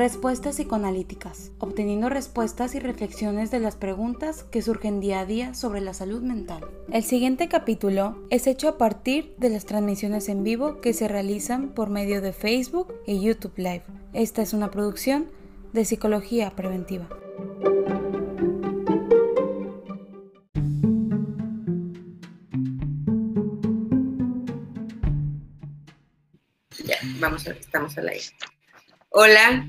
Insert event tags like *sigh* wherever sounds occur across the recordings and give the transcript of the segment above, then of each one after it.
Respuestas psicoanalíticas, obteniendo respuestas y reflexiones de las preguntas que surgen día a día sobre la salud mental. El siguiente capítulo es hecho a partir de las transmisiones en vivo que se realizan por medio de Facebook y YouTube Live. Esta es una producción de Psicología Preventiva. Ya, vamos a ver, estamos al aire. Hola,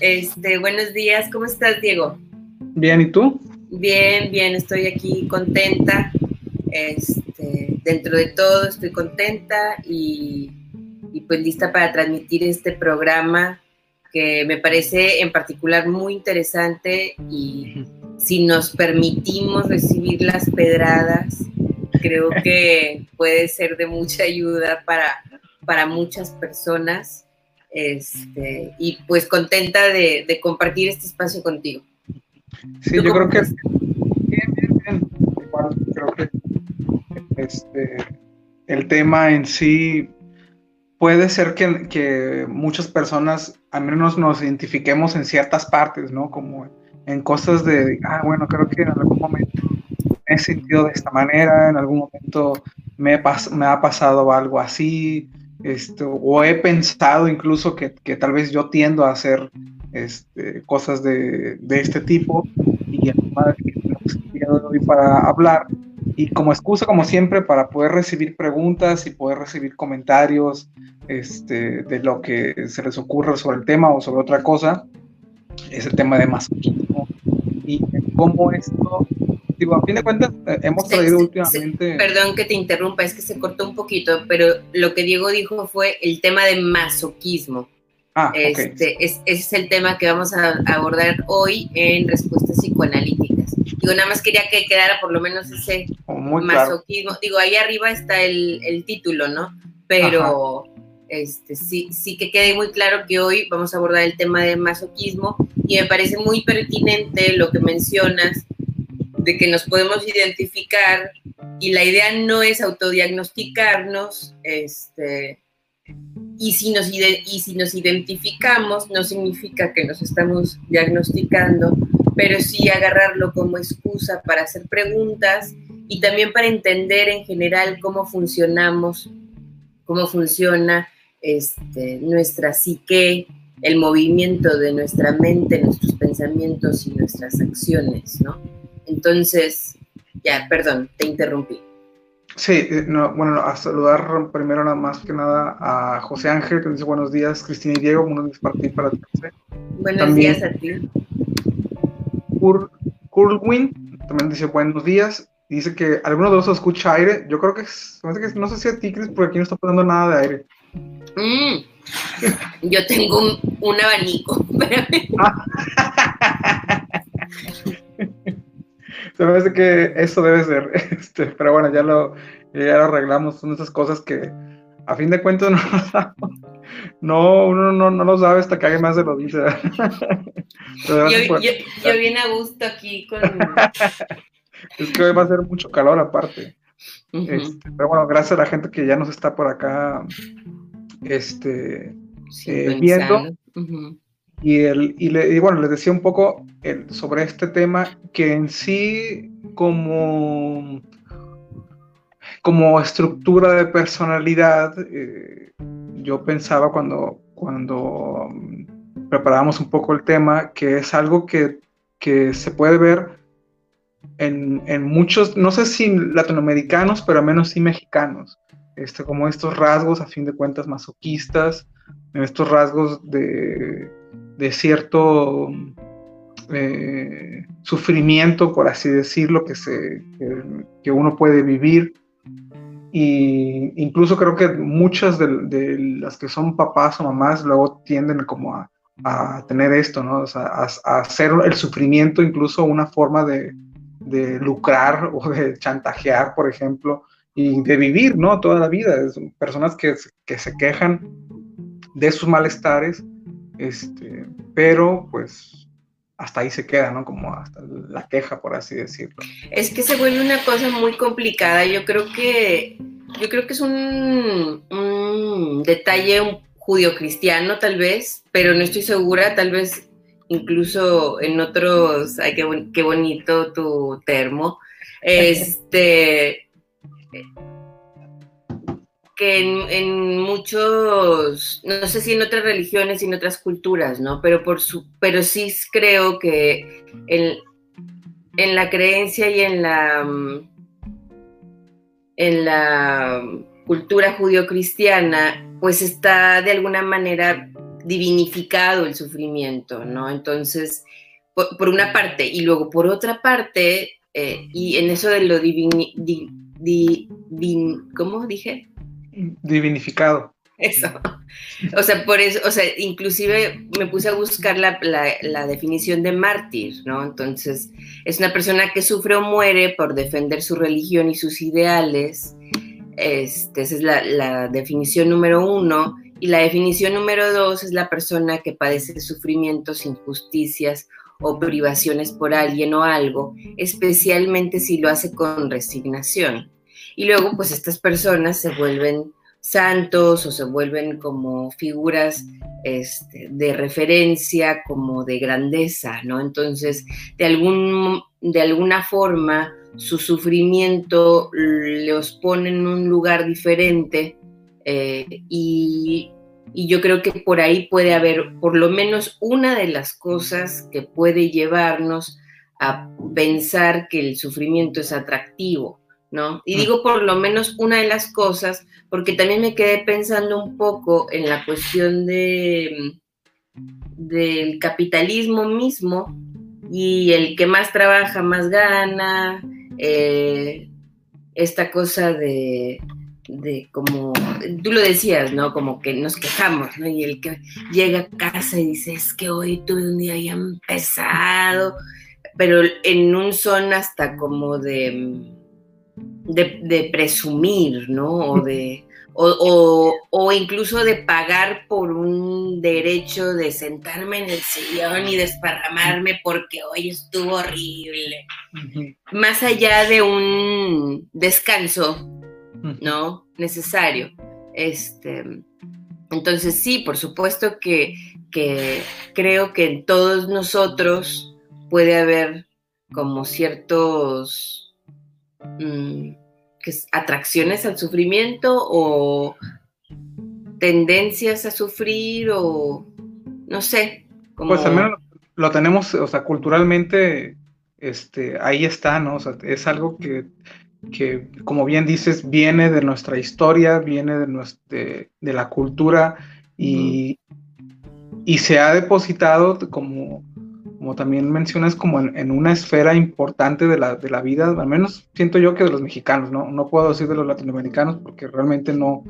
este, buenos días, ¿cómo estás, Diego? Bien, ¿y tú? Bien, bien, estoy aquí contenta. Este, dentro de todo estoy contenta y, y pues lista para transmitir este programa que me parece en particular muy interesante y si nos permitimos recibir las pedradas, creo que puede ser de mucha ayuda para, para muchas personas. Este, y pues contenta de, de compartir este espacio contigo. Sí, yo creo que bien, bien, bien. Igual creo que este, el tema en sí puede ser que, que, muchas personas al menos nos identifiquemos en ciertas partes, ¿no? Como en cosas de, ah, bueno, creo que en algún momento me he sentido de esta manera, en algún momento me, pas me ha pasado algo así, esto, o he pensado incluso que, que, tal vez yo tiendo a hacer este, cosas de, de, este tipo y el día de hoy para hablar y como excusa como siempre para poder recibir preguntas y poder recibir comentarios este, de lo que se les ocurra sobre el tema o sobre otra cosa es el tema de masoquismo y cómo esto digo, a fin de cuentas, eh, hemos traído sí, últimamente. Sí, perdón que te interrumpa, es que se cortó un poquito, pero lo que Diego dijo fue el tema de masoquismo. Ah, este, okay. es, ese es el tema que vamos a abordar hoy en respuestas psicoanalíticas. Digo, nada más quería que quedara por lo menos ese oh, Muy masoquismo. Claro. Digo, ahí arriba está el, el título, ¿no? Pero este, sí, sí que quede muy claro que hoy vamos a abordar el tema de masoquismo y me parece muy pertinente lo que mencionas de que nos podemos identificar y la idea no es autodiagnosticarnos, este, y si, nos, y si nos identificamos no significa que nos estamos diagnosticando, pero sí agarrarlo como excusa para hacer preguntas y también para entender en general cómo funcionamos, cómo funciona este, nuestra psique, el movimiento de nuestra mente, nuestros pensamientos y nuestras acciones, ¿no? Entonces, ya, perdón, te interrumpí. Sí, no, bueno, a saludar primero nada más que nada a José Ángel, que dice buenos días, Cristina y Diego, buenos días para ti para ti. Buenos también, días a ti. Kur, Kurwin también dice buenos días, y dice que alguno de los escucha aire, yo creo que, es, no sé si a ti, Cris, porque aquí no está pasando nada de aire. Mm, yo tengo un, un abanico, *laughs* *laughs* *laughs* Se me hace que eso debe ser, *laughs* este, pero bueno, ya lo, ya lo arreglamos, son esas cosas que a fin de cuentas *laughs* no, no uno no, no, lo sabe hasta que alguien más se lo dice. *laughs* yo, yo, yo a gusto aquí con... es que hoy va a ser mucho calor aparte. Uh -huh. este, pero bueno, gracias a la gente que ya nos está por acá este, eh, viendo. Uh -huh. Y, el, y, le, bueno, les decía un poco el, sobre este tema que en sí como, como estructura de personalidad, eh, yo pensaba cuando, cuando preparábamos un poco el tema que es algo que, que se puede ver en, en, muchos, no sé si latinoamericanos, pero al menos sí mexicanos, este, como estos rasgos a fin de cuentas masoquistas, estos rasgos de de cierto eh, sufrimiento, por así decirlo, que, se, que, uno puede vivir. Y incluso creo que muchas de, de, las que son papás o mamás luego tienden como a, a tener esto, ¿no? O sea, a, a, hacer el sufrimiento incluso una forma de, de, lucrar o de chantajear, por ejemplo, y de vivir, ¿no? Toda la vida. Es personas que, que se quejan de sus malestares este, pero pues hasta ahí se queda, ¿no? Como hasta la queja, por así decirlo. Es que se vuelve una cosa muy complicada. Yo creo que, yo creo que es un, un detalle judio-cristiano tal vez, pero no estoy segura, tal vez incluso en otros, ay, qué, qué bonito tu termo, *laughs* este, en, muchos, no sé si en otras religiones y en otras culturas, ¿no? Pero, por su, pero sí creo que en, en la creencia y en la, en la cultura judio-cristiana, pues está de alguna manera divinificado el sufrimiento, ¿no? Entonces, por, una parte, y luego por otra parte, eh, y en eso de lo divini, ¿cómo dije? Divinificado. Eso. O sea, por eso, o sea, inclusive me puse a buscar la, la, definición de mártir, ¿no? Entonces, es una persona que sufre o muere por defender su religión y sus ideales. Este, esa es la, la definición número uno. Y la definición número dos es la persona que padece sufrimientos, injusticias o privaciones por alguien o algo, especialmente si lo hace con resignación. Y luego, pues estas personas se vuelven santos o se vuelven como figuras este, de referencia, como de grandeza, ¿no? Entonces, de, algún, de alguna forma, su sufrimiento los pone en un lugar diferente eh, y, yo creo que por ahí puede haber por lo menos una de las cosas que puede llevarnos a pensar que el sufrimiento es atractivo, ¿no? Y mm. digo por lo menos una de las cosas porque también me quedé pensando un poco en la cuestión de, del capitalismo mismo y el que más trabaja más gana, eh, esta cosa de, de como, tú lo decías, ¿no? Como que nos quejamos, ¿no? Y el que llega a casa y dice, es que hoy tuve un día ya pesado, pero en un son hasta como de, de, presumir, ¿no? O de... O, o, incluso de pagar por un derecho de sentarme en el sillón y desparramarme porque hoy estuvo horrible. Más allá de un descanso ¿no? Necesario. Este, entonces sí, por supuesto que, creo que en todos nosotros puede haber como ciertos mm, atracciones al sufrimiento o tendencias a sufrir o no sé. Pues al menos lo tenemos, o sea, culturalmente, este, ahí está, ¿no? Es algo que que, como bien dices, viene de nuestra historia, viene de, nuestra, de, la cultura y, y, se ha depositado, como, como también mencionas, como en, una esfera importante de la, de la, vida, al menos siento yo que de los mexicanos, ¿no? No puedo decir de los latinoamericanos porque realmente no,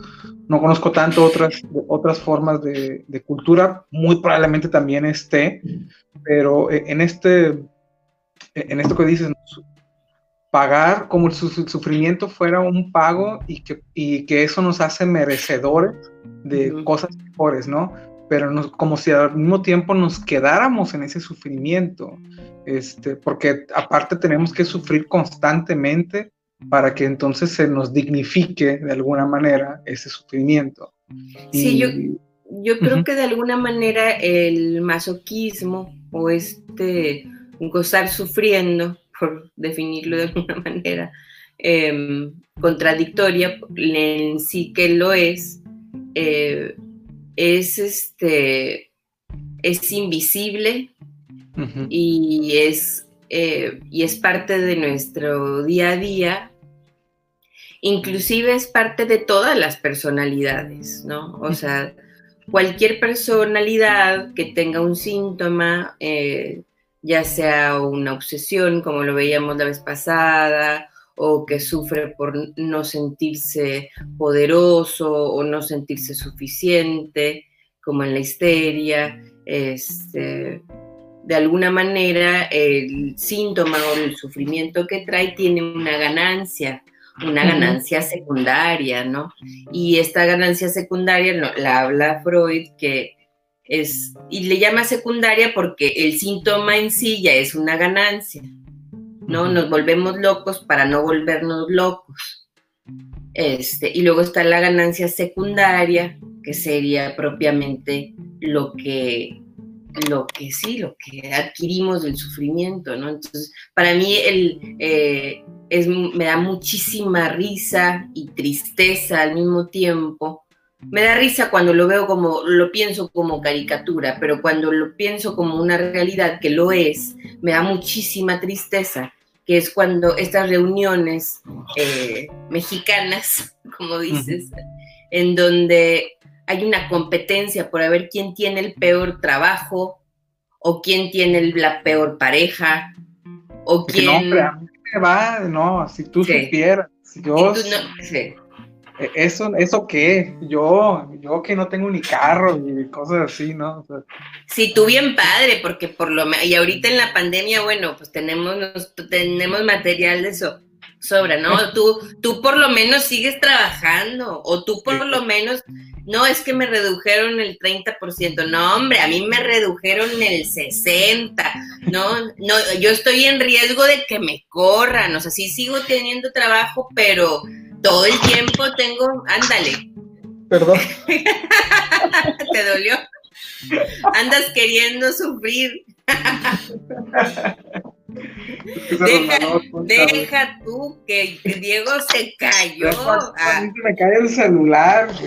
no conozco tanto otras, otras formas de, de cultura, muy probablemente también esté, pero en este, en esto que dices, pagar como su sufrimiento fuera un pago y que, y que eso nos hace merecedores de cosas mejores, ¿no? Pero nos, como si al mismo tiempo nos quedáramos en ese sufrimiento, este, porque aparte tenemos que sufrir constantemente para que entonces se nos dignifique de alguna manera ese sufrimiento. Sí, yo, yo creo que de alguna manera el masoquismo o este gozar sufriendo *laughs* por definirlo de alguna manera, em, contradictoria, en sí que lo es, eh, es, este, es invisible y, es, eh, y es parte de nuestro día a día, inclusive es parte de todas las personalidades, ¿no? O sea, cualquier personalidad que tenga un síntoma, eh, ya sea una obsesión, como lo veíamos la vez pasada, o que sufre por no sentirse poderoso o no sentirse suficiente, como en la histeria. Este, de alguna manera, el síntoma o el sufrimiento que trae tiene una ganancia, una ganancia secundaria, ¿no? Y esta ganancia secundaria la habla Freud que es, y le llama secundaria porque el síntoma en sí ya es una ganancia, ¿no? Nos volvemos locos para no volvernos locos. Este, y luego está la ganancia secundaria, que sería propiamente lo que lo que sí, lo que adquirimos del sufrimiento, ¿no? Entonces, para mí el, eh, es, me da muchísima risa y tristeza al mismo tiempo. Me da risa cuando lo veo como, lo pienso como caricatura, pero cuando lo pienso como una realidad que lo es, me da muchísima tristeza, que es cuando estas reuniones eh, mexicanas, *laughs* como dices, en donde hay una competencia por ver quién tiene el peor trabajo o quién tiene la peor pareja o quién... No, hombre, a mí me va, no, si tú supieras, yo... E, eso, ¿Eso qué? Yo, yo que no tengo ni carro y cosas así, ¿no? sí, tú bien padre, porque por lo y ahorita en la pandemia, bueno, pues tenemos, tenemos material de eso sobra, ¿no? Tú, tú por lo menos sigues trabajando, o tú por lo menos, no es que me redujeron el 30%, no, hombre, a mí me redujeron el 60%, no, no, yo estoy en riesgo de que me corran, o sea, sí sigo teniendo trabajo, pero todo el tiempo tengo, ándale. Perdón. *laughs* ¿Te dolió? Andas queriendo sufrir. Deja, tú que, Diego se cayó. A mí se me cae el celular. *laughs*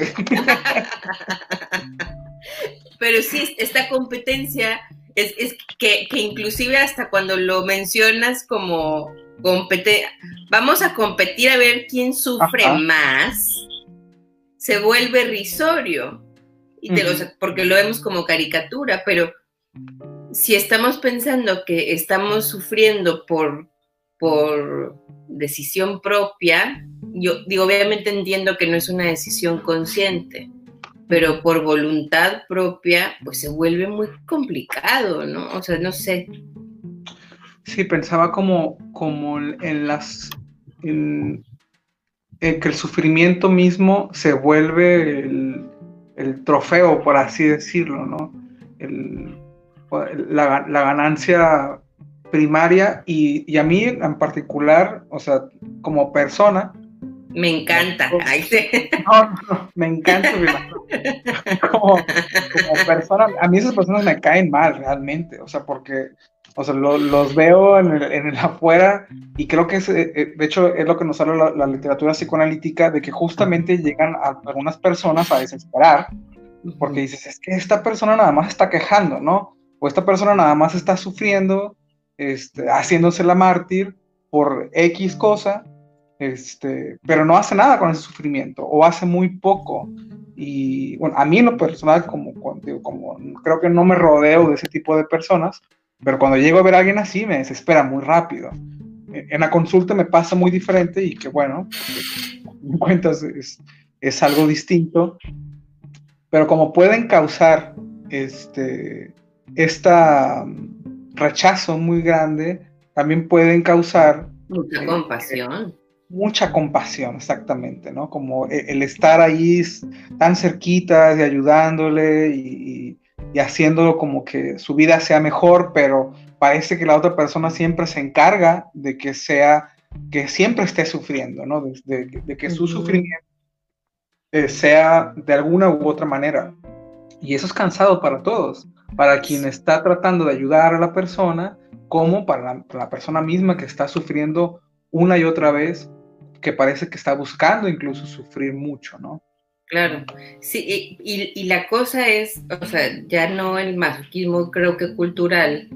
Pero sí, esta competencia es, que, inclusive hasta cuando lo mencionas como compete vamos a competir a ver quién sufre más, se vuelve risorio. Y te porque lo vemos como caricatura, pero si estamos pensando que estamos sufriendo por, por decisión propia, yo digo, obviamente entiendo que no es una decisión consciente, pero por voluntad propia, pues se vuelve muy complicado, ¿no? O sea, no sé. Sí, pensaba como, como en las... En, que el sufrimiento mismo se vuelve el, el, trofeo, por así decirlo, ¿no? El, la, ganancia primaria y, a mí en particular, o sea, como persona. Me encanta. me encanta. como, persona, a mí esas personas me caen mal realmente, o sea, porque o sea, los veo en el, afuera y creo que es, eh, eh, de hecho, es lo que nos habla la, literatura psicoanalítica, de que justamente llegan a algunas personas a desesperar, porque dices, es que esta persona nada más está quejando, ¿no? o esta persona nada más está sufriendo, este, haciéndose la mártir por X cosa, este, pero no hace nada con ese sufrimiento o hace muy poco. Y bueno, a mí en lo personal, como, como creo que no me rodeo de ese tipo de personas, pero cuando llego a ver a alguien así me desespera muy rápido. En la consulta me pasa muy diferente y que bueno, *laughs* en cuentas es, es algo distinto, pero como pueden causar este, este rechazo muy grande también pueden causar... Mucha compasión. Mucha compasión, exactamente, ¿no? Como e, el, estar ahí tan cerquita y ayudándole y, haciéndolo como que su vida sea mejor, pero parece que la otra persona siempre se encarga de que sea, que siempre esté sufriendo, ¿no? De, que su sufrimiento eh, sea de alguna u otra manera. Y eso es cansado para todos para quien está tratando de ayudar a la persona, como para la, persona misma que está sufriendo una y otra vez, que parece que está buscando incluso sufrir mucho, ¿no? Claro, sí, y, la cosa es, o sea, ya no el masoquismo creo que cultural,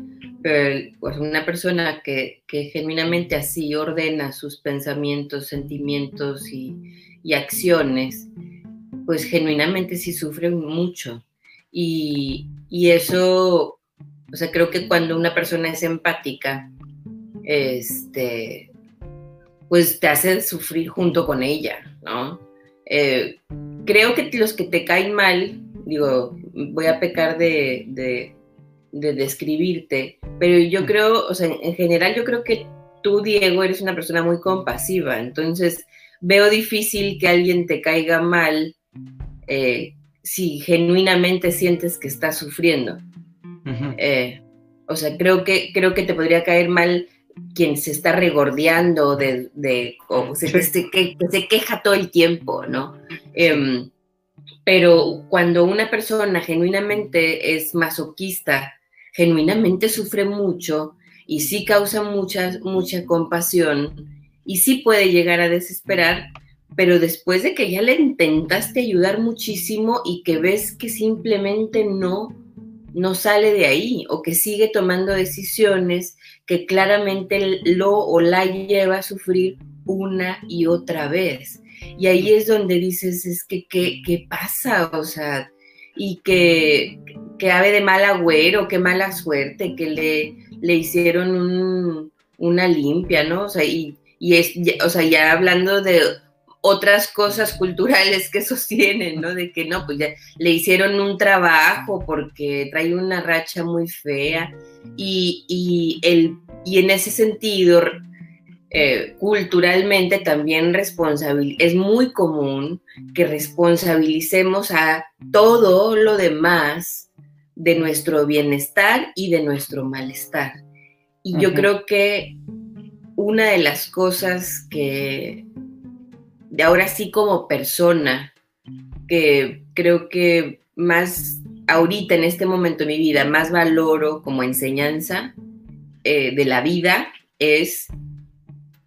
pero pues una persona que, que genuinamente así ordena sus pensamientos, sentimientos y, y acciones, pues genuinamente sí sufre mucho. Y, y eso, o sea, creo que cuando una persona es empática, este, pues te hace sufrir junto con ella, ¿no? Eh, creo que los que te caen mal, digo, voy a pecar de, de, de describirte, pero yo creo, o sea, en general yo creo que tú, Diego, eres una persona muy compasiva, entonces veo difícil que alguien te caiga mal eh, si genuinamente sientes que estás sufriendo. Eh, o sea, creo que, creo que te podría caer mal quien se está regordeando de, o se, que, se queja todo el tiempo, ¿no? Em, pero cuando una persona genuinamente es masoquista, genuinamente sufre mucho y sí causa mucha, mucha compasión y sí puede llegar a desesperar, pero después de que ya le intentaste ayudar muchísimo y que ves que simplemente no, no sale de ahí o que sigue tomando decisiones que claramente lo o la lleva a sufrir una y otra vez. Y ahí es donde dices, es que, ¿qué, pasa? O sea, y que, que ave de mal agüero, qué mala suerte, que le, le hicieron una limpia, ¿no? O sea, y, es, o sea, ya hablando de otras cosas culturales que *laughs* sostienen, ¿no? De que no, pues ya le hicieron un trabajo porque trae una racha muy fea y, y, el, y en ese sentido eh, culturalmente también es muy común que responsabilicemos a todo lo demás de nuestro bienestar y de nuestro malestar. Y yo creo que una de las cosas que de ahora sí como persona, que creo que más ahorita en este momento de mi vida, más valoro como enseñanza eh, de la vida es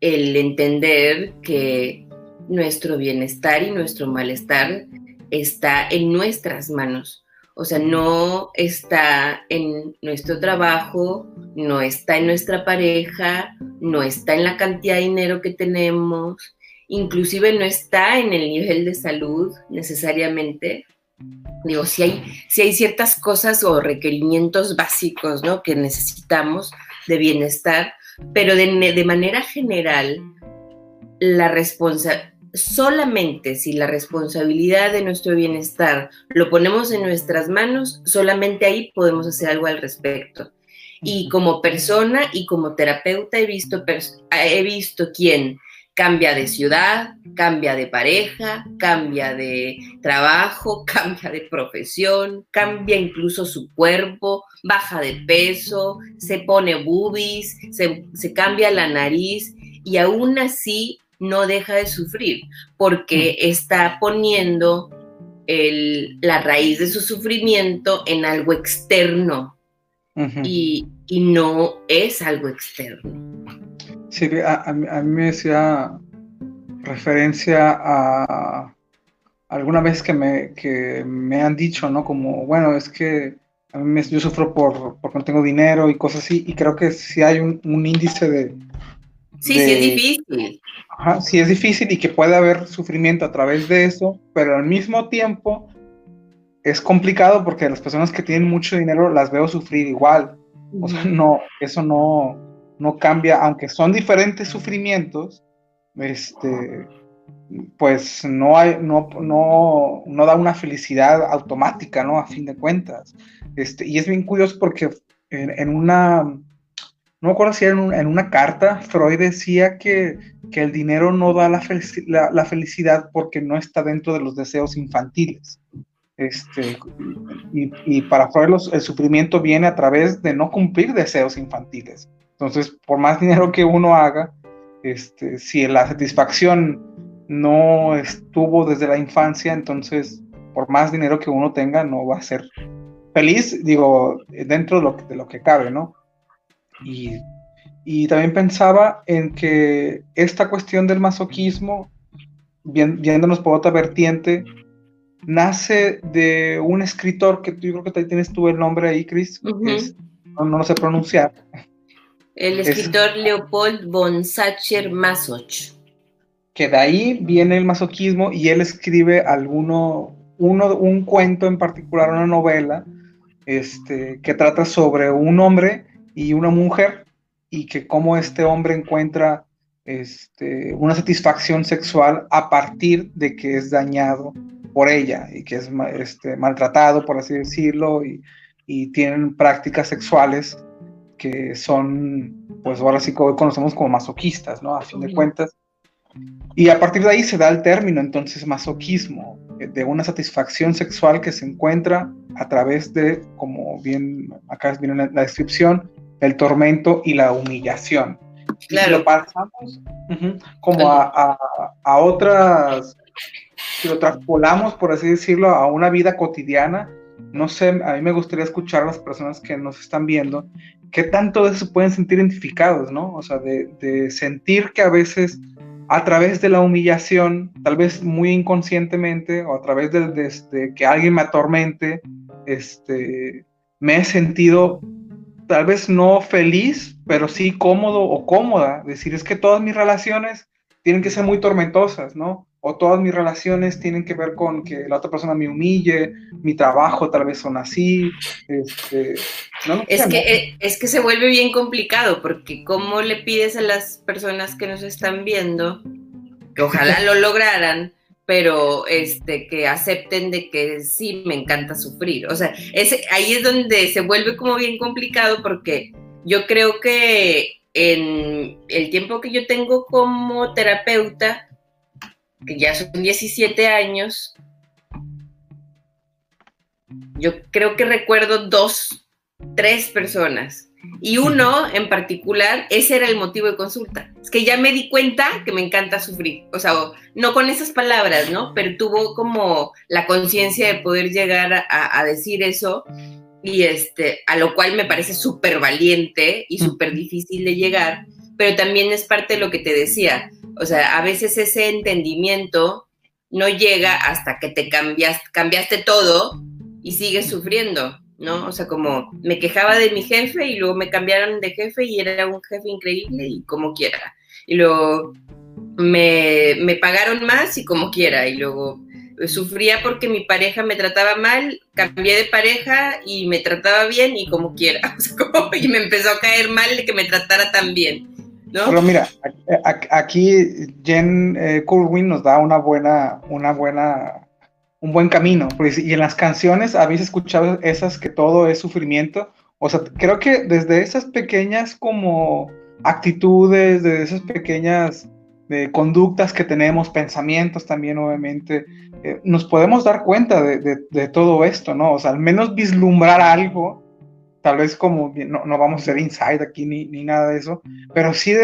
el entender que nuestro bienestar y nuestro malestar está en nuestras manos. O sea, no está en nuestro trabajo, no está en nuestra pareja, no está en la cantidad de dinero que tenemos, inclusive no está en el nivel de salud necesariamente. Digo, si hay, si hay ciertas cosas o requerimientos básicos ¿no? que necesitamos de bienestar, pero de, manera general, la responsa solamente si la responsabilidad de nuestro bienestar lo ponemos en nuestras manos, solamente ahí podemos hacer algo al respecto. Y como persona y como terapeuta he visto, he visto quién cambia de ciudad, cambia de pareja, cambia de trabajo, *laughs* cambia de profesión, cambia incluso su cuerpo, baja de peso, se pone boobies, se, cambia la nariz y aún así no deja de sufrir porque mm. está poniendo la raíz de su sufrimiento en algo externo y, y no es algo externo. Sí, a, mí me decía referencia a alguna vez que me, que me han dicho, ¿no? Como, bueno, es que a mí me, yo sufro por, porque no tengo dinero y cosas así, y creo que sí hay un, índice de... Sí, sí es difícil. Ajá, sí es difícil y que puede haber sufrimiento a través de eso, pero al mismo tiempo es complicado porque las personas que tienen mucho dinero las veo sufrir igual. O sea, no, eso no, no cambia, aunque son diferentes sufrimientos, este, pues no, hay, no, no, no da una felicidad automática, ¿no? A fin de cuentas. Este, y es bien curioso porque en, una, no me acuerdo si era en, una carta, Freud decía que, que el dinero no da la, la, felicidad porque no está dentro de los deseos infantiles. Este, y, y para Freud el sufrimiento viene a través de no cumplir deseos infantiles. Entonces, por más dinero que uno haga, este, si la satisfacción no estuvo desde la infancia, entonces, por más dinero que uno tenga, no va a ser feliz, digo, dentro de lo que, de lo que cabe, ¿no? Y, y, también pensaba en que esta cuestión del masoquismo, viéndonos por otra vertiente, nace de un escritor que yo creo que tienes tú el nombre ahí, Chris, no, no, lo sé pronunciar, el escritor Leopold von Sacher-Masoch. Que de ahí viene el masoquismo y él escribe alguno, uno, un cuento en particular, una novela, este, que trata sobre un hombre y una mujer y que cómo este hombre encuentra este, una satisfacción sexual a partir de que es dañado por ella y que es este, maltratado, por así decirlo, y, y tienen prácticas sexuales que son, pues ahora sí que hoy conocemos como masoquistas, ¿no? A fin de cuentas. Y a partir de ahí se da el término entonces masoquismo, eh, de una satisfacción sexual que se encuentra a través de, como bien acá viene la, la descripción, el tormento y la humillación. Claro. Y lo pasamos como a, a, a, otras si lo traspolamos, por así decirlo, a una vida cotidiana, no sé, a mí me gustaría escuchar a las personas que nos están viendo, qué tanto de eso pueden sentir identificados, ¿no? O sea, de, sentir que a veces a través de la humillación, tal vez muy inconscientemente, o a través de, que alguien me atormente, este, me he sentido tal vez no feliz, pero sí cómodo o cómoda. Decir, es que todas mis relaciones tienen que ser muy tormentosas, ¿no? O todas mis relaciones tienen que ver con que la otra persona me humille, mi trabajo tal vez son así. Este, es, que, eh, es que se vuelve bien complicado porque cómo le pides a las personas que nos están viendo, que ojalá lo *laughs* lograran, pero este, que acepten de que sí, me encanta sufrir. O sea, ese, ahí es donde se vuelve como bien complicado porque yo creo que en el tiempo que yo tengo como terapeuta, que ya son 17 años, yo creo que recuerdo dos, tres personas. Y uno en particular, ese era el motivo de consulta. Es que ya me di cuenta que me encanta sufrir. O sea, no con esas palabras, ¿no? Pero tuvo como la conciencia de poder llegar a, a, decir eso. Y este, a lo cual me parece súper valiente y súper difícil de llegar. Pero también es parte de lo que te decía o sea, a veces ese entendimiento no llega hasta que te cambiaste, cambiaste todo y sigues sufriendo, ¿no? O sea, como me quejaba de mi jefe y luego me cambiaron de jefe y era un jefe increíble y como quiera. Y luego me, me pagaron más y como quiera. Y luego sufría porque mi pareja me trataba mal, cambié de pareja y me trataba bien y como quiera. *laughs* Y me empezó a caer mal que me tratara tan bien. Pero mira, aquí Jen eh, nos da una buena, una buena, un buen camino. Y en las canciones habéis escuchado esas que todo es sufrimiento. O sea, creo que desde esas pequeñas como actitudes, de esas pequeñas de conductas que tenemos, pensamientos también, obviamente, eh, nos podemos dar cuenta de, de, todo esto, ¿no? O sea, al menos vislumbrar algo tal vez como, no, no vamos a ser inside aquí ni, ni, nada de eso, pero sí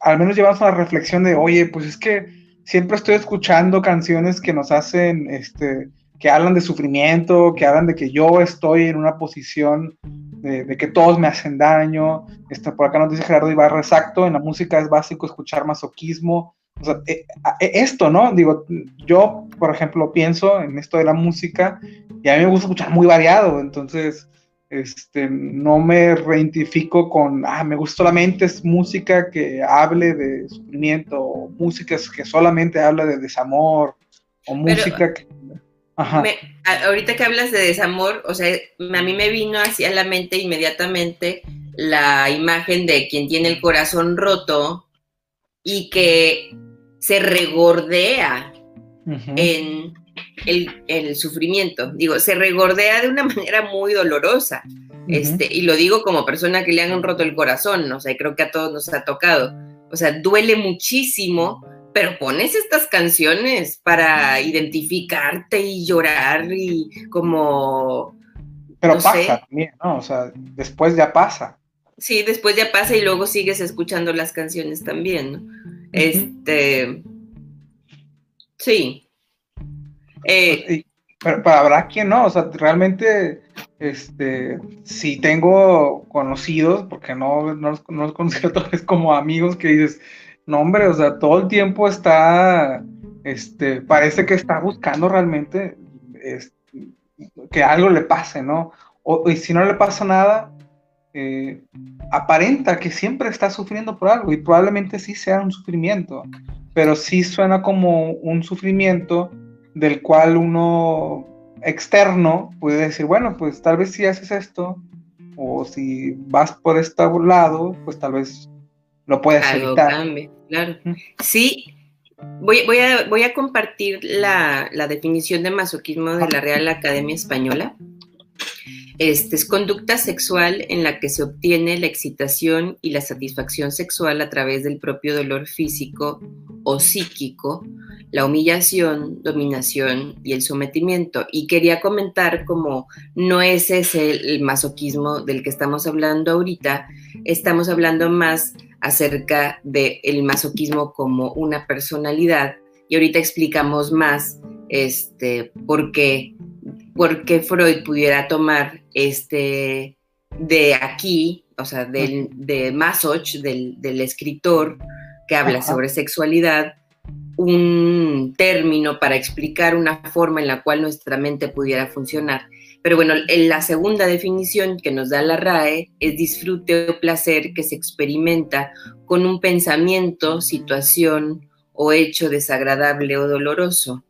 al menos llevamos a la reflexión de, oye, pues es que siempre estoy escuchando canciones que nos hacen, este, que hablan de sufrimiento, que hablan de que yo estoy en una posición de, que todos me hacen daño. Este, por acá nos dice Gerardo Ibarra, exacto, en la música es básico escuchar masoquismo. O sea, eh, eh, esto, ¿no? Digo, yo, por ejemplo, pienso en esto de la música y a mí me gusta escuchar muy variado, entonces este, no me reidentifico con, ah, me gusta solamente es música que hable de sufrimiento, o música que solamente habla de desamor, o música que... ahorita que hablas de desamor, o sea, a mí me vino hacia la mente inmediatamente la imagen de quien tiene el corazón roto y que se regordea en el, sufrimiento. Digo, se regordea de una *laughs* manera muy dolorosa. este, y lo digo como persona que le han roto el corazón, o sea, creo que a todos nos ha tocado. O sea, duele muchísimo, pero pones estas canciones para identificarte y llorar y como... Pero pasa también, ¿no? O sea, después ya pasa. Sí, después ya pasa y luego sigues escuchando las canciones también, ¿no? Este... Sí, eh, pero, habrá quien no, o sea, realmente, este, si tengo conocidos, porque no, no, los, no considero *laughs* todos como amigos, que dices, no hombre, o sea, todo el tiempo está, este, parece que está buscando realmente que algo le pase, ¿no? O, y si no le pasa nada, eh, aparenta que siempre está sufriendo por algo y probablemente sí sea un sufrimiento, pero sí suena como un sufrimiento del cual uno externo puede decir, bueno, pues tal vez si haces esto, o si vas por este lado, pues tal vez lo puedes evitar. claro. Sí, voy, voy, a, voy a compartir la, la definición de masoquismo de la Real Academia Española. Este es conducta sexual en la que se obtiene la excitación y la satisfacción sexual a través del propio dolor físico o psíquico, la humillación, dominación y el sometimiento. Y quería comentar como no es ese el masoquismo del que estamos hablando ahorita, estamos hablando más acerca del masoquismo como una personalidad. Y ahorita explicamos más este, por qué, por qué Freud pudiera tomar este de aquí, o sea, del, de Masoch, del, del escritor que habla sobre sexualidad, un término para explicar una forma en la cual nuestra mente pudiera funcionar. Pero bueno, la segunda definición que nos da la RAE es disfrute o placer que se experimenta con un pensamiento, situación o hecho desagradable o doloroso.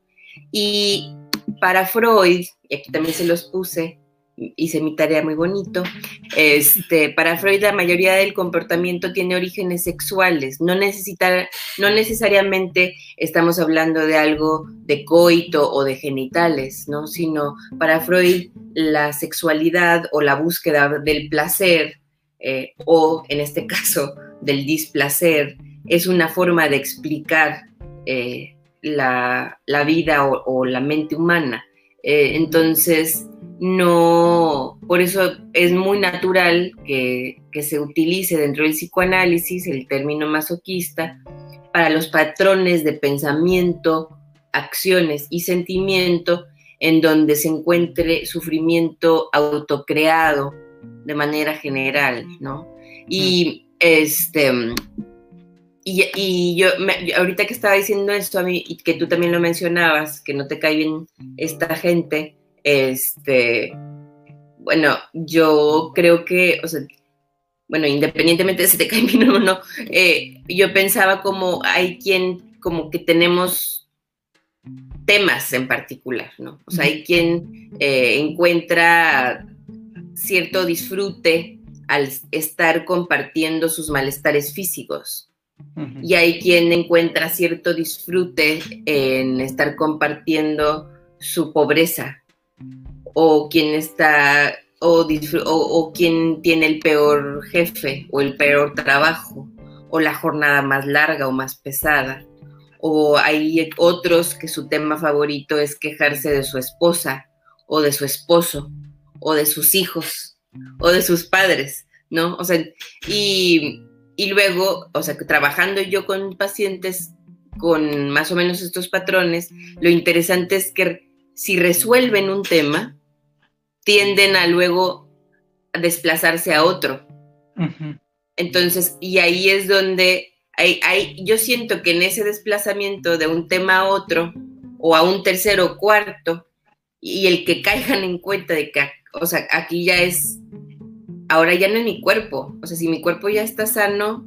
Y para Freud, y aquí también se los puse, hice mi tarea muy bonito. Este, para Freud la mayoría del comportamiento tiene orígenes sexuales, no, necesita, no necesariamente estamos hablando de algo de coito o de genitales, ¿no? sino para Freud la sexualidad o la búsqueda del placer eh, o en este caso del displacer es una forma de explicar eh, la, vida o, la mente humana. Eh, entonces, no, por eso es muy natural que, se utilice dentro del psicoanálisis el término masoquista para los patrones de pensamiento, acciones y sentimiento en donde se encuentre sufrimiento autocreado de manera general, ¿no? Y este y, yo, ahorita que estaba diciendo esto a mí, y que tú también lo mencionabas, que no te cae bien esta gente, este, bueno, yo creo que, o sea, bueno, independientemente de si te *laughs* cae bien o no, eh, yo pensaba como hay quien, como que tenemos temas en particular, ¿no? O sea, hay quien eh, encuentra cierto disfrute al estar compartiendo sus malestares físicos. Y hay quien encuentra cierto disfrute en estar compartiendo su pobreza, o quien está o, o, tiene el peor jefe o el peor trabajo o la jornada más larga o más pesada. O hay otros que su tema favorito es quejarse de su esposa o de su esposo o de sus hijos o de sus padres, ¿no? O sea, y, y luego, o sea, trabajando yo con pacientes con más o menos estos patrones, lo interesante es que si resuelven un tema, tienden a luego desplazarse a otro. Entonces, y ahí es donde hay, yo siento que en ese desplazamiento de un tema a otro, o a un tercero o cuarto, y el que caigan en cuenta de que, o sea, aquí ya es, ahora ya no es mi cuerpo, o sea, si mi cuerpo ya está sano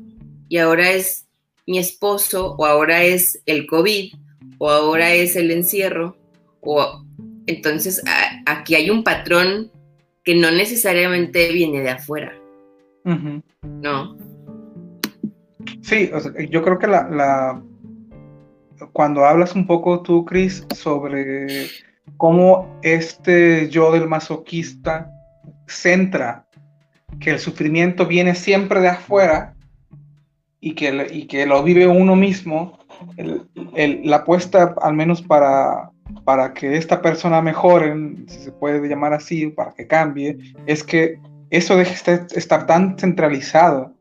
y ahora es mi esposo, o ahora es el COVID, o ahora es el encierro, o entonces, aquí hay un patrón que no necesariamente viene de afuera. ¿No? Sí, yo creo que la, cuando hablas un poco tú, Chris, sobre cómo este yo del masoquista centra que el sufrimiento viene siempre de afuera y que, y que lo vive uno mismo, la apuesta, al menos para, para que esta persona mejore, si se puede llamar así, para que cambie, es que eso deje de estar tan centralizado,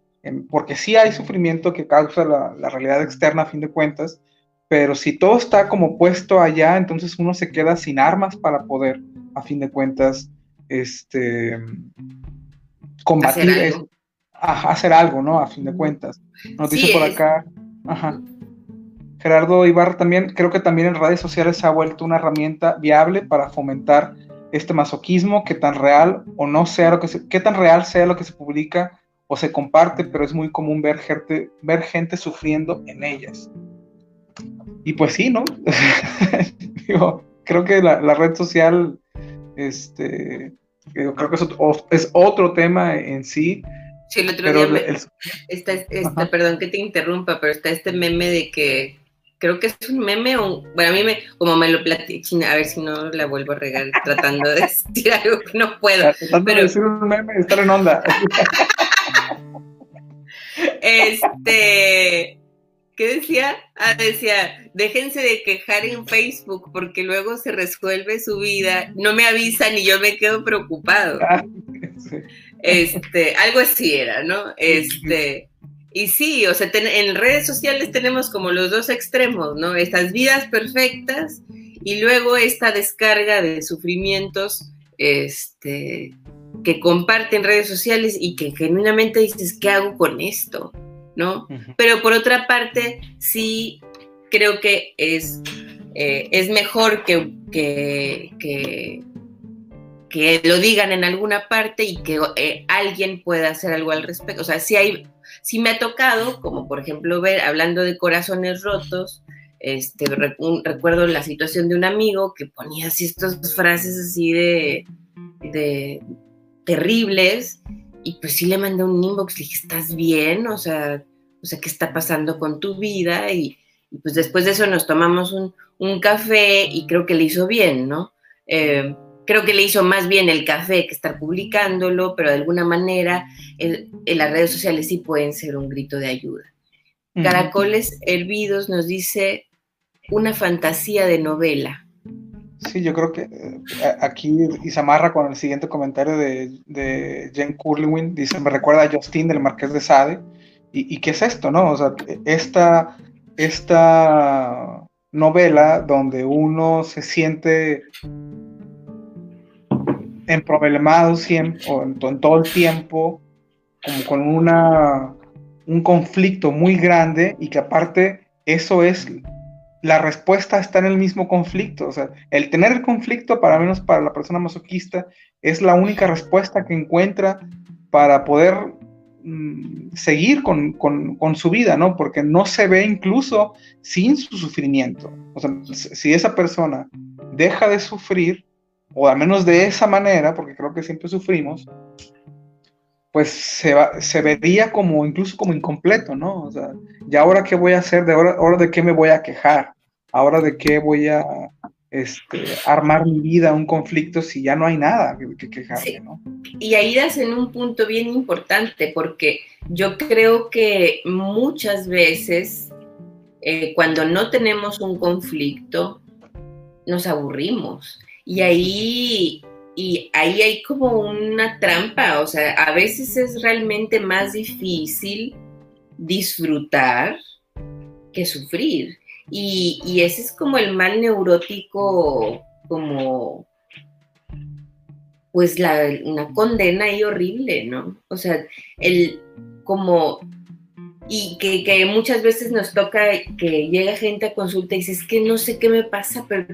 porque sí hay sufrimiento que causa la, realidad externa a fin de cuentas, pero si todo está como puesto allá, entonces uno se queda sin armas para poder, a fin de cuentas, este, combatir hacer algo, hacer algo ¿no? A fin de cuentas. Nos dice por acá, ajá. Gerardo Ibarra también, creo que también en redes sociales se ha vuelto una herramienta viable para fomentar este masoquismo, que tan real o no sea lo que se, que tan real sea lo que se publica o se comparte, pero es muy común ver gente, ver gente sufriendo en ellas. Y pues sí, ¿no? *laughs* creo que la, red social, este, creo que es otro, tema en sí. Sí, el otro día, *laughs* este, perdón que te interrumpa, pero está este meme de que creo que es un meme o bueno, a mí me, como me lo platican, a ver si no la vuelvo a regar tratando de *laughs* decir algo que no puedo. pero... decir un meme estar en onda. este, ¿qué decía? Ah, decía, déjense de quejar en Facebook porque luego se resuelve su vida, no me avisan y yo me quedo preocupado. Ah, *laughs* este, algo así era, ¿no? Este, y sí, o sea, en redes sociales tenemos como los dos extremos, ¿no? Estas vidas perfectas y luego esta descarga de sufrimientos este, que comparten redes sociales y que genuinamente dices, ¿qué hago con esto? ¿No? Pero por otra parte, sí creo que es, eh, es mejor que, que, que, lo digan en alguna parte y que eh, alguien pueda hacer algo al respecto. O sea, sí, hay, sí me ha tocado, como por ejemplo ver, hablando de corazones rotos, este, recuerdo la situación de un amigo que ponía así estas frases así de, de terribles y pues sí le mandé un inbox, le dije, ¿estás bien? O sea, o sea, ¿qué está pasando con tu vida? Y, pues después de eso nos tomamos un, café y creo que le hizo bien, ¿no? Eh, creo que le hizo más bien el café que estar publicándolo, pero de alguna manera en las redes sociales sí pueden ser un grito de ayuda. Caracoles Hervidos nos dice una fantasía de novela. Sí, yo creo que eh, aquí y se amarra con el siguiente comentario de, de Jen Curlewin. Dice, me recuerda a Justin del Marqués de Sade. ¿Y, qué es esto, no? O sea, esta, esta novela donde uno se siente emproblemado siempre, o en, todo el tiempo, como con una, un conflicto muy grande y que aparte eso es la respuesta está en el mismo conflicto. O sea, el tener el conflicto, para menos para la persona masoquista, es la única respuesta que encuentra para poder mm, seguir con, su vida, ¿no? Porque no se ve incluso sin su sufrimiento. O sea, si esa persona deja de sufrir, o al menos de esa manera, porque creo que siempre sufrimos, pues se, va, se vería como incluso como incompleto, ¿no? O sea, ¿y ahora qué voy a hacer? ¿De ahora, ahora de qué me voy a quejar? ¿Ahora de qué voy a este, armar mi vida un conflicto si ya no hay nada que, quejarme, ¿no? Y ahí das en un punto bien importante, porque yo creo que muchas veces eh, cuando no tenemos un conflicto, nos aburrimos. Y ahí y ahí hay como una trampa, o sea, a veces es realmente más difícil disfrutar que sufrir. Y, ese es como el mal neurótico, como, pues la, una condena ahí horrible, ¿no? O sea, el, como, y que, muchas veces nos toca que llega gente a consulta y dice, es que no sé qué me pasa, pero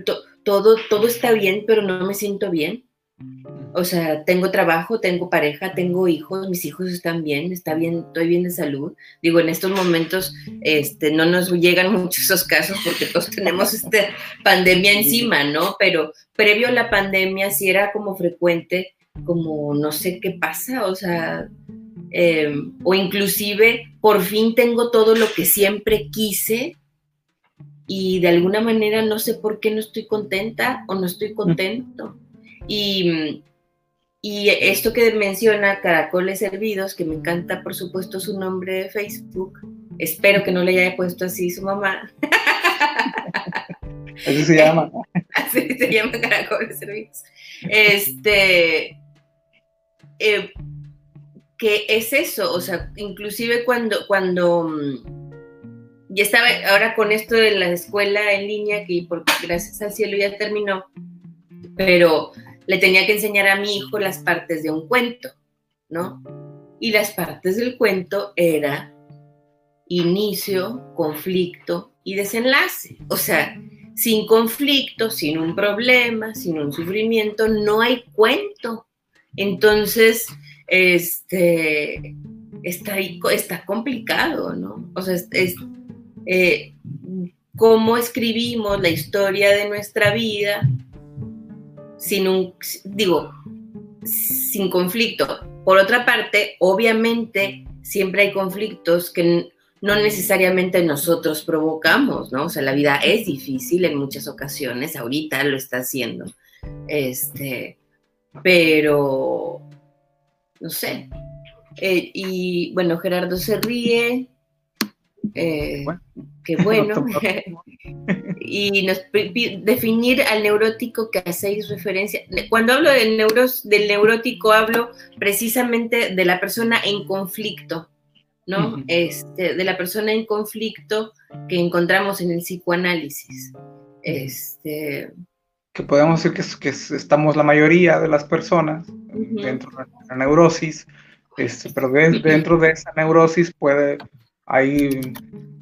todo, todo está bien, pero no me siento bien. O sea, tengo trabajo, tengo pareja, tengo hijos, mis hijos están bien, está bien, estoy bien de salud. Digo, en estos momentos este, no nos llegan *laughs* muchos esos casos porque todos tenemos esta pandemia encima, ¿no? Pero previo a la pandemia sí era como frecuente, como no sé qué pasa, o sea, em, o inclusive por fin tengo todo lo que siempre quise y de alguna manera no sé por qué no estoy contenta o no estoy contento. Y, y esto que menciona Caracoles Hervidos, que me encanta por supuesto su nombre de Facebook, espero que no le haya puesto así su mamá. *laughs* Así se llama. *laughs* Así se llama Caracoles Hervidos. Este, eh, que es eso, o sea, inclusive cuando, cuando ya estaba ahora con esto de la escuela en línea, que por gracias al cielo ya terminó, pero le tenía que enseñar a mi hijo las partes de un cuento, ¿no? Y las partes del cuento era inicio, conflicto y desenlace. O sea, sin conflicto, sin un problema, sin un sufrimiento, no hay cuento. Entonces, este, está, está complicado, ¿no? O sea, es, eh, cómo escribimos la historia de nuestra vida sin un, digo, sin conflicto. Por otra parte, obviamente, siempre hay conflictos que no necesariamente nosotros provocamos, ¿no? O sea, la vida es difícil en muchas ocasiones, ahorita lo está haciendo. Este, pero, no sé. Eh, y bueno, Gerardo se ríe. Eh, Qué *laughs* bueno. *laughs* y nos definir al neurótico que hacéis referencia. Cuando hablo del, neuros, del neurótico, hablo precisamente de la persona en conflicto. ¿no? este, de la persona en conflicto que encontramos en el psicoanálisis. Este, que podemos decir que, que estamos la mayoría de las personas dentro de la neurosis, este, pero dentro de esa neurosis puede, hay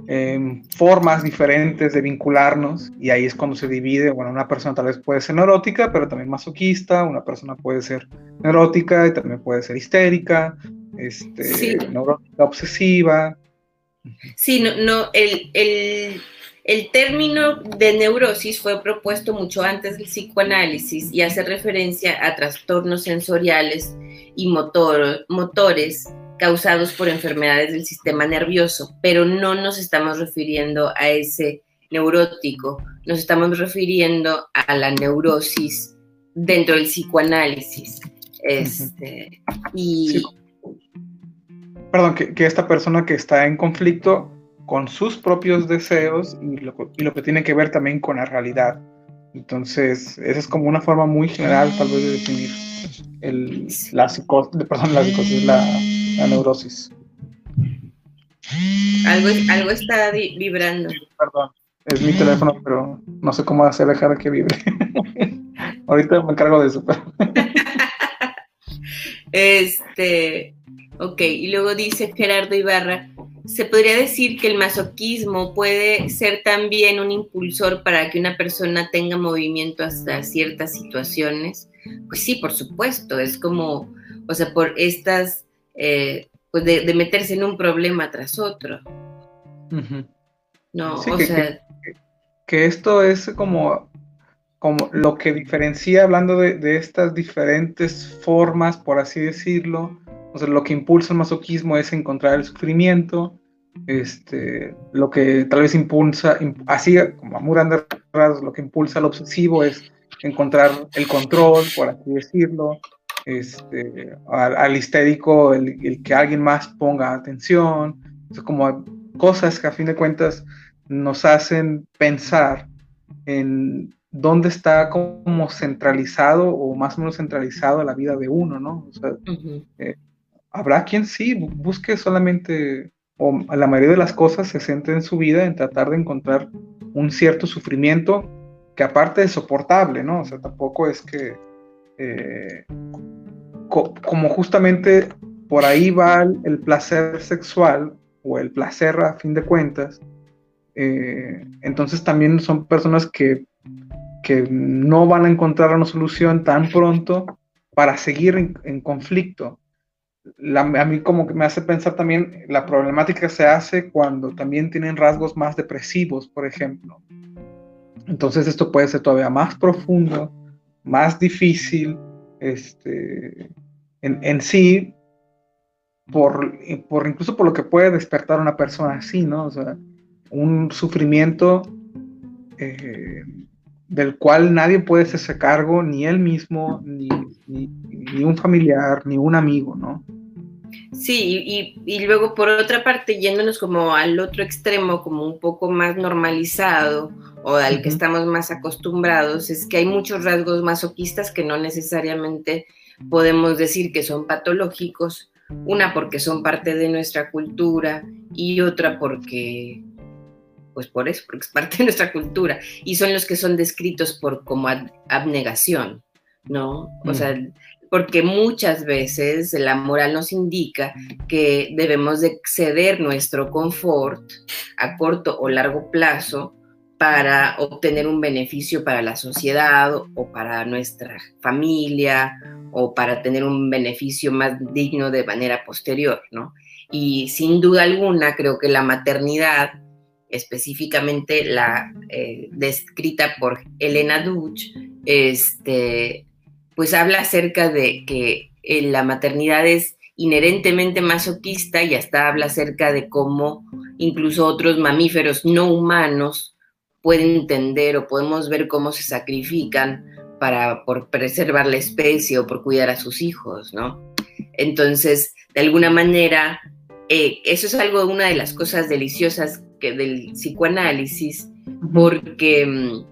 em, formas diferentes de vincularnos y ahí es cuando se divide, bueno, una persona tal vez puede ser neurótica, pero también masoquista, una persona puede ser neurótica y también puede ser histérica, este, neurótica obsesiva. Sí, no, no el, el el término de neurosis fue propuesto mucho antes del psicoanálisis y hace referencia a trastornos sensoriales y motores causados por enfermedades del sistema nervioso, pero no nos estamos refiriendo a ese neurótico, nos estamos refiriendo a la neurosis dentro del psicoanálisis. Este, y... Perdón, que esta persona que está en conflicto con sus propios deseos y lo, y lo, que tiene que ver también con la realidad. Entonces, esa es como una forma muy general tal vez de definir el, la, psicosis, perdón, la psicosis, la, la neurosis. Algo, algo está vibrando. Perdón, es mi teléfono, pero no sé cómo hacer dejar que vibre. *laughs* Ahorita me encargo de eso. *laughs* este, ok, y luego dice Gerardo Ibarra, se podría decir que el masoquismo puede ser también un impulsor para que una persona tenga movimiento hasta ciertas situaciones. Pues sí, por supuesto, es como, o sea, por estas, eh, pues de, meterse en un problema tras otro. No, o sea... Que, esto es como, como lo que diferencia, hablando de, de estas diferentes formas, por así decirlo, o sea, lo que impulsa el masoquismo es encontrar el sufrimiento, este, lo que tal vez impulsa, así como a muy grandes lo que impulsa al obsesivo es encontrar el control, por así decirlo, este, al, histérico, el, que alguien más ponga atención, es como cosas que a fin de cuentas nos hacen pensar en dónde está como centralizado o más o menos centralizado la vida de uno, ¿no? O sea, habrá quien sí busque solamente, o la mayoría de las cosas se centre en su vida en tratar de encontrar un cierto sufrimiento que aparte es soportable, ¿no? O sea, tampoco es que, eh, como justamente por ahí va el, placer sexual o el placer a fin de cuentas, eh, entonces también son personas que, que, no van a encontrar una solución tan pronto para seguir en conflicto a mí como que me hace pensar también la problemática se hace cuando también tienen rasgos más depresivos, por ejemplo. Entonces esto puede ser todavía más profundo, más difícil, este, en, sí, por, por, incluso por lo que puede despertar una persona así, ¿no? O sea, un sufrimiento eh, del cual nadie puede hacerse cargo, ni él mismo, ni, ni, un familiar, ni un amigo, ¿no? Sí, y, luego por otra parte, yéndonos como al otro extremo, como un poco más normalizado o al que estamos más acostumbrados, es que hay muchos rasgos masoquistas que no necesariamente podemos decir que son patológicos, una porque son parte de nuestra cultura y otra porque pues por eso, porque es parte de nuestra cultura, y son los que son descritos por como abnegación, ¿no? O sea, porque muchas veces la moral nos indica que debemos de ceder nuestro confort a corto o largo plazo para obtener un beneficio para la sociedad o para nuestra familia o para tener un beneficio más digno de manera posterior, ¿no? Y sin duda alguna creo que la maternidad específicamente la eh, descrita por Elena Duch, este, pues habla acerca de que eh, la maternidad es inherentemente masoquista y hasta habla acerca de cómo incluso otros mamíferos no humanos pueden entender o podemos ver cómo se sacrifican para por preservar la especie o por cuidar a sus hijos, ¿no? Entonces, de alguna manera, eh, eso es algo, una de las cosas deliciosas que del psicoanálisis, porque mm,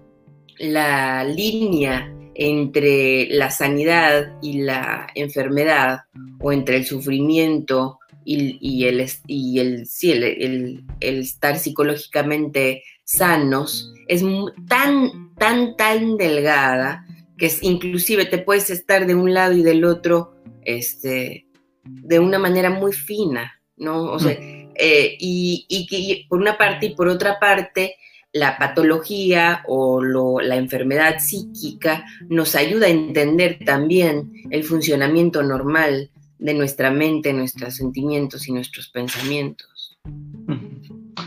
la línea entre la sanidad y la enfermedad, o entre el sufrimiento y, el, y el, sí, el, estar psicológicamente sanos es tan, tan, tan delgada que es, inclusive te puedes estar de un lado y del otro este, de una manera muy fina, ¿no? O sea, eh, y, y, por una parte y por otra parte, la patología o la enfermedad psíquica nos ayuda a entender también el funcionamiento normal de nuestra mente, nuestros sentimientos y nuestros pensamientos.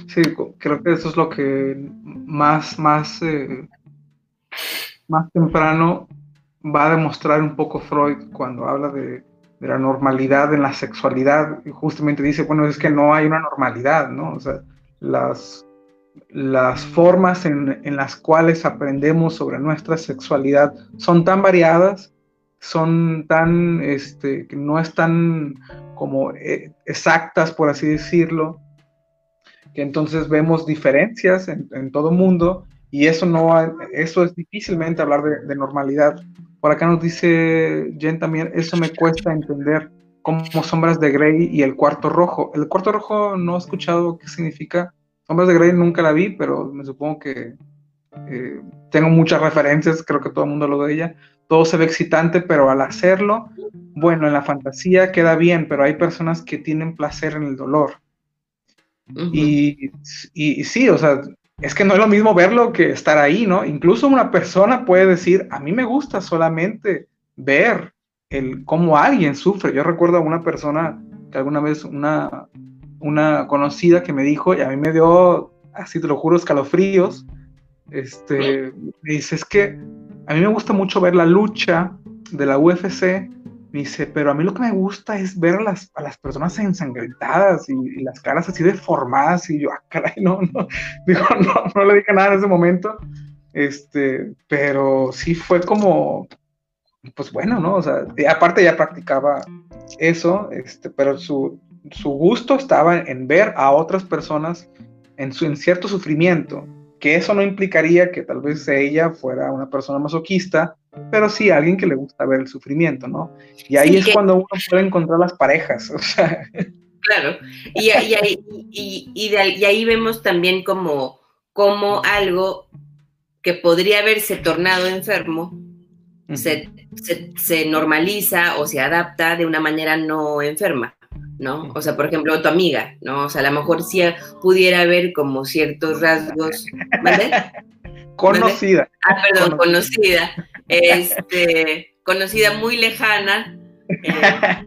Sí, creo que eso es lo que más, más, eh, más temprano va a demostrar un poco Freud cuando habla de, la normalidad en la sexualidad. Y justamente dice, bueno, es que no hay una normalidad, ¿no? O sea, las, las formas en, las cuales aprendemos sobre nuestra sexualidad son tan variadas son tan, este, no están como eh, exactas, por así decirlo, que entonces vemos diferencias en, en todo mundo y eso no, eso es difícilmente hablar de, normalidad. Por acá nos dice Jen también, eso me cuesta entender como Sombras de Grey y El Cuarto Rojo. El Cuarto Rojo no he escuchado qué significa. Sombras de Grey nunca la vi, pero me supongo que eh, tengo muchas referencias, creo que todo el mundo lo de ella todo se ve excitante, pero al hacerlo, bueno, en la fantasía queda bien, pero hay personas que tienen placer en el dolor. y, y, sí, o sea, es que no es lo mismo verlo que estar ahí, ¿no? Incluso una persona puede decir, a mí me gusta solamente ver el cómo alguien sufre. Yo recuerdo a una persona que alguna vez una, una conocida que me dijo, y a mí me dio, así te lo juro, escalofríos, este, me dice, es que a mí me gusta mucho ver la lucha de la UFC, dice, pero a mí lo que me gusta es ver a las, a las personas ensangrentadas y, las caras así deformadas y yo, ah, caray, no, no, *laughs* digo, no, no le dije nada en ese momento, este, pero sí fue como, pues bueno, ¿no? O sea, aparte ya practicaba eso, este, pero su, su gusto estaba en ver a otras personas en, su, en cierto sufrimiento, que eso no implicaría que tal vez ella fuera una persona masoquista, pero sí alguien que le gusta ver el sufrimiento, ¿no? Y ahí es cuando uno puede encontrar las parejas, *laughs* o sea. Claro, y, y, ahí vemos también como, como algo que podría haberse tornado enfermo, se, se, normaliza o se adapta de una manera no enferma. ¿No? O sea, por ejemplo, tu amiga, ¿no? O sea, a lo mejor sí pudiera haber como ciertos rasgos, ¿vale? *laughs* Conocida. Ah, perdón, conocida. Este, conocida muy lejana. Eh,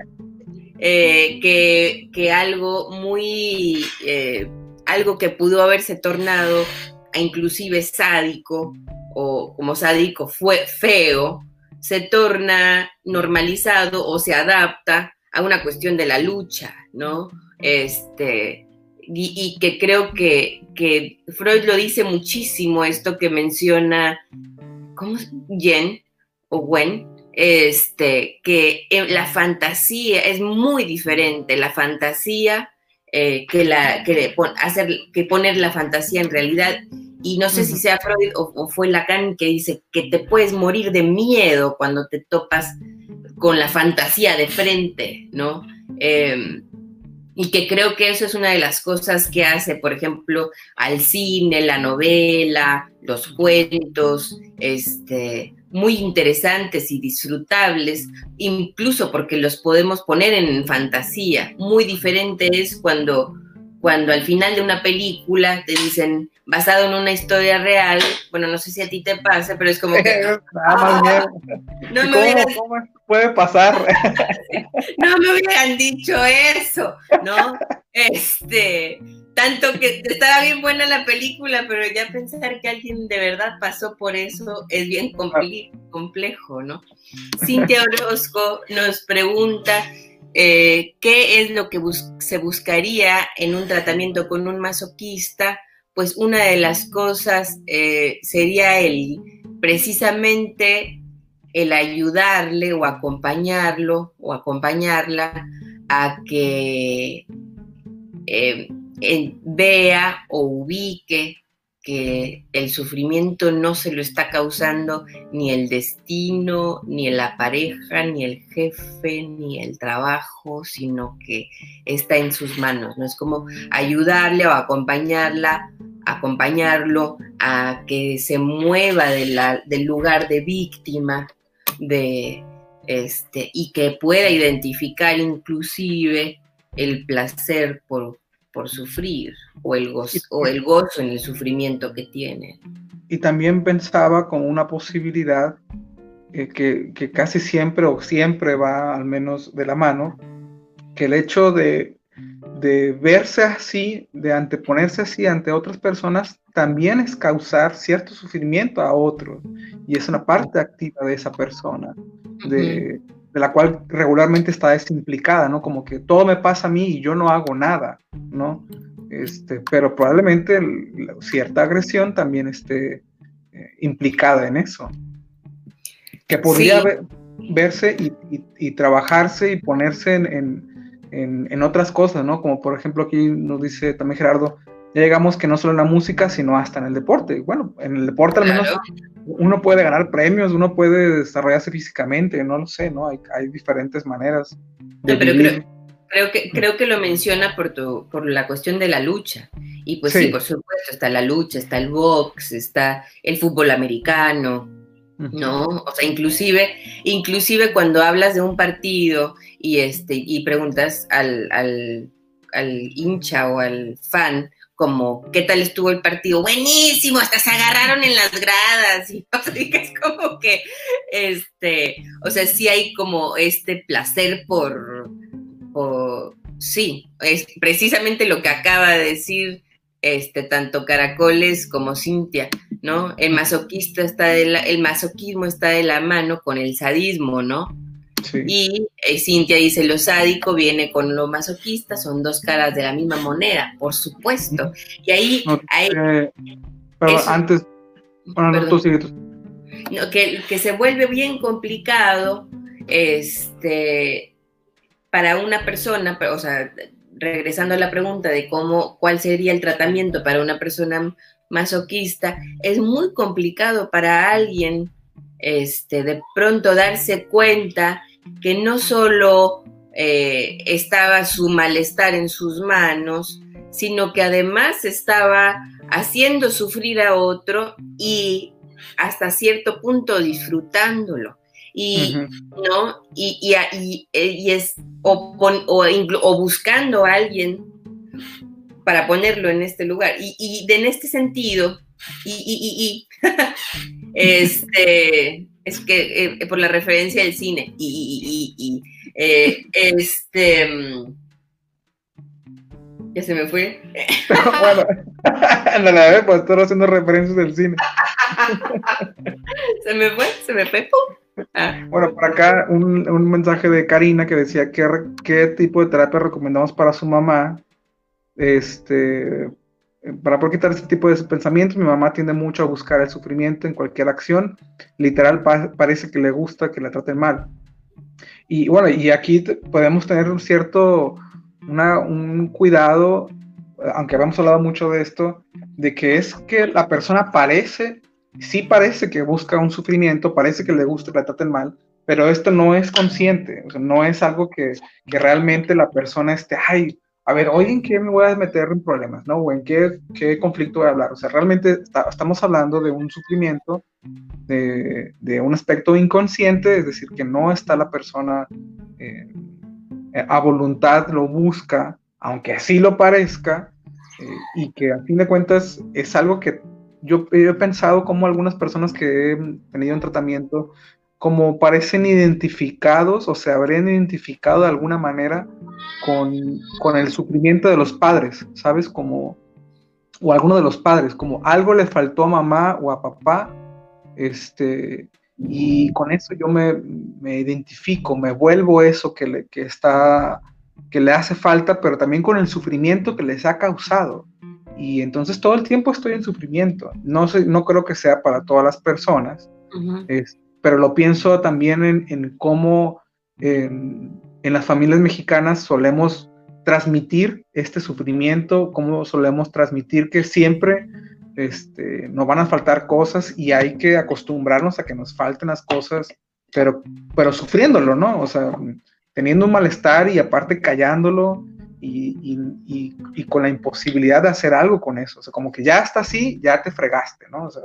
eh, que, que, algo muy, eh, algo que pudo haberse tornado a inclusive sádico o como sádico fue feo, se torna normalizado o se adapta a una cuestión de la lucha, ¿no? Este, y, que creo que, que, Freud lo dice muchísimo, esto que menciona, ¿cómo es? Jen o Wen, este, que la fantasía es muy diferente, la fantasía eh, que, la, que, hacer, que poner la fantasía en realidad. Y no sé si sea Freud o, o, fue Lacan que dice que te puedes morir de miedo cuando te topas con la fantasía de frente, ¿no? Em, y que creo que eso es una de las cosas que hace, por ejemplo, al cine, la novela, los cuentos, este, muy interesantes y disfrutables, incluso porque los podemos poner en fantasía. Muy diferente es cuando cuando al final de una película te dicen basado en una historia real, bueno, no sé si a ti te pasa, pero es como que... *laughs* Ah, no me ¿Cómo, puede pasar? *laughs* no me hubieran dicho eso, ¿no? Este, tanto que estaba bien buena la película, pero ya pensar que alguien de verdad pasó por eso es bien complejo, ¿no? Cintia Orozco nos pregunta eh, ¿Qué es lo que se buscaría en un tratamiento con un masoquista? Pues una de las cosas eh, sería el precisamente el ayudarle o acompañarlo o acompañarla a que eh, vea o ubique que el sufrimiento no se lo está causando ni el destino, ni la pareja, ni el jefe, ni el trabajo, sino que está en sus manos, ¿no? Es como ayudarle o acompañarla, acompañarlo a que se mueva del lugar de víctima, de, este, y que pueda identificar inclusive el placer por, por sufrir o el, gozo, o el gozo en el sufrimiento que tiene. Y también pensaba con una posibilidad eh, que, que, casi siempre o siempre va al menos de la mano, que el hecho de, de verse así, de anteponerse así ante otras personas, también es causar cierto sufrimiento a otros. Y es una parte activa de esa persona, de, de la cual regularmente está desimplicada, ¿no? Como que todo me pasa a mí y yo no hago nada, ¿no? Este, pero probablemente cierta agresión también esté eh, implicada en eso. Que podría verse y, trabajarse y ponerse en, en, otras cosas, ¿no? Como por ejemplo aquí nos dice también Gerardo, ya llegamos que no solo en la música, sino hasta en el deporte. Bueno, en el deporte al menos uno puede ganar premios, uno puede desarrollarse físicamente, no lo sé, ¿no? Hay, hay diferentes maneras. De pero creo, que, creo que lo menciona por, tu, por la cuestión de la lucha. Y pues sí. por supuesto, está la lucha, está el box, está el fútbol americano, ¿no? O sea, inclusive, inclusive cuando hablas de un partido y, este, y preguntas al, al, al hincha o al fan, como, ¿qué tal estuvo el partido? Buenísimo, hasta se agarraron en las gradas. Y, *laughs* o es como que, este, o sea, sí hay como este placer por, por, sí, es precisamente lo que acaba de decir este, tanto Caracoles como Cintia, ¿no? El masoquista está de el masoquismo está de la mano con el sadismo, ¿no? Y eh, Cintia dice, lo sádico viene con lo masoquista, son dos caras de la misma moneda, por supuesto. Y ahí... pero antes... Bueno, tú que, que se vuelve bien complicado este, para una persona, o sea, regresando a la pregunta de cómo, cuál sería el tratamiento para una persona masoquista, es muy complicado para alguien este, de pronto darse cuenta que no solo eh, estaba su malestar en sus manos, sino que además estaba haciendo sufrir a otro y hasta cierto punto disfrutándolo. Y, ¿no? y, y, es, o, o, buscando a alguien para ponerlo en este lugar. Y, en este sentido, y, *laughs* este, es que eh, por la referencia del cine. Y, eh, este mm, ya se me fue. *laughs* Bueno *laughs* la vez pues estoy haciendo referencias del cine. Se me fue se me fue. Ah. Bueno, por acá un, un, mensaje de Karina que decía qué, qué tipo de terapia recomendamos para su mamá. Este, para poder quitar este tipo de pensamientos, mi mamá tiende mucho a buscar el sufrimiento en cualquier acción. Literal, parece que le gusta que la traten mal. Y bueno, y aquí podemos tener un cierto, una, un cuidado, aunque habíamos hablado mucho de esto, de que es que la persona parece, sí parece que busca un sufrimiento, parece que le gusta que la traten mal, pero esto no es consciente, no es algo que, que realmente la persona esté, ay, a ver, hoy en qué me voy a meter en problemas, ¿no? O en qué, qué conflicto voy a hablar. O sea, realmente estamos hablando de un sufrimiento, de, de, un aspecto inconsciente, es decir, que no está la persona eh, a voluntad, lo busca, aunque así lo parezca, eh, y que a fin de cuentas es algo que yo he pensado como algunas personas que he tenido en tratamiento, como parecen identificados o se habrían identificado de alguna manera con, el sufrimiento de los padres, ¿sabes? Como, o alguno de los padres, como algo le faltó a mamá o a papá, este, y con eso yo me, identifico, me vuelvo eso que le, que está, que le hace falta, pero también con el sufrimiento que les ha causado. Y entonces todo el tiempo estoy en sufrimiento. No, sé, no creo que sea para todas las personas, pero lo pienso también en, en cómo en las familias mexicanas solemos transmitir este sufrimiento, como solemos transmitir que siempre este, no van a faltar cosas y hay que acostumbrarnos a que nos falten las cosas, pero, pero sufriéndolo, ¿no? O sea, teniendo un malestar y aparte callándolo y, y, con la imposibilidad de hacer algo con eso. O sea, como que ya está así, ya te fregaste, ¿no? O sea,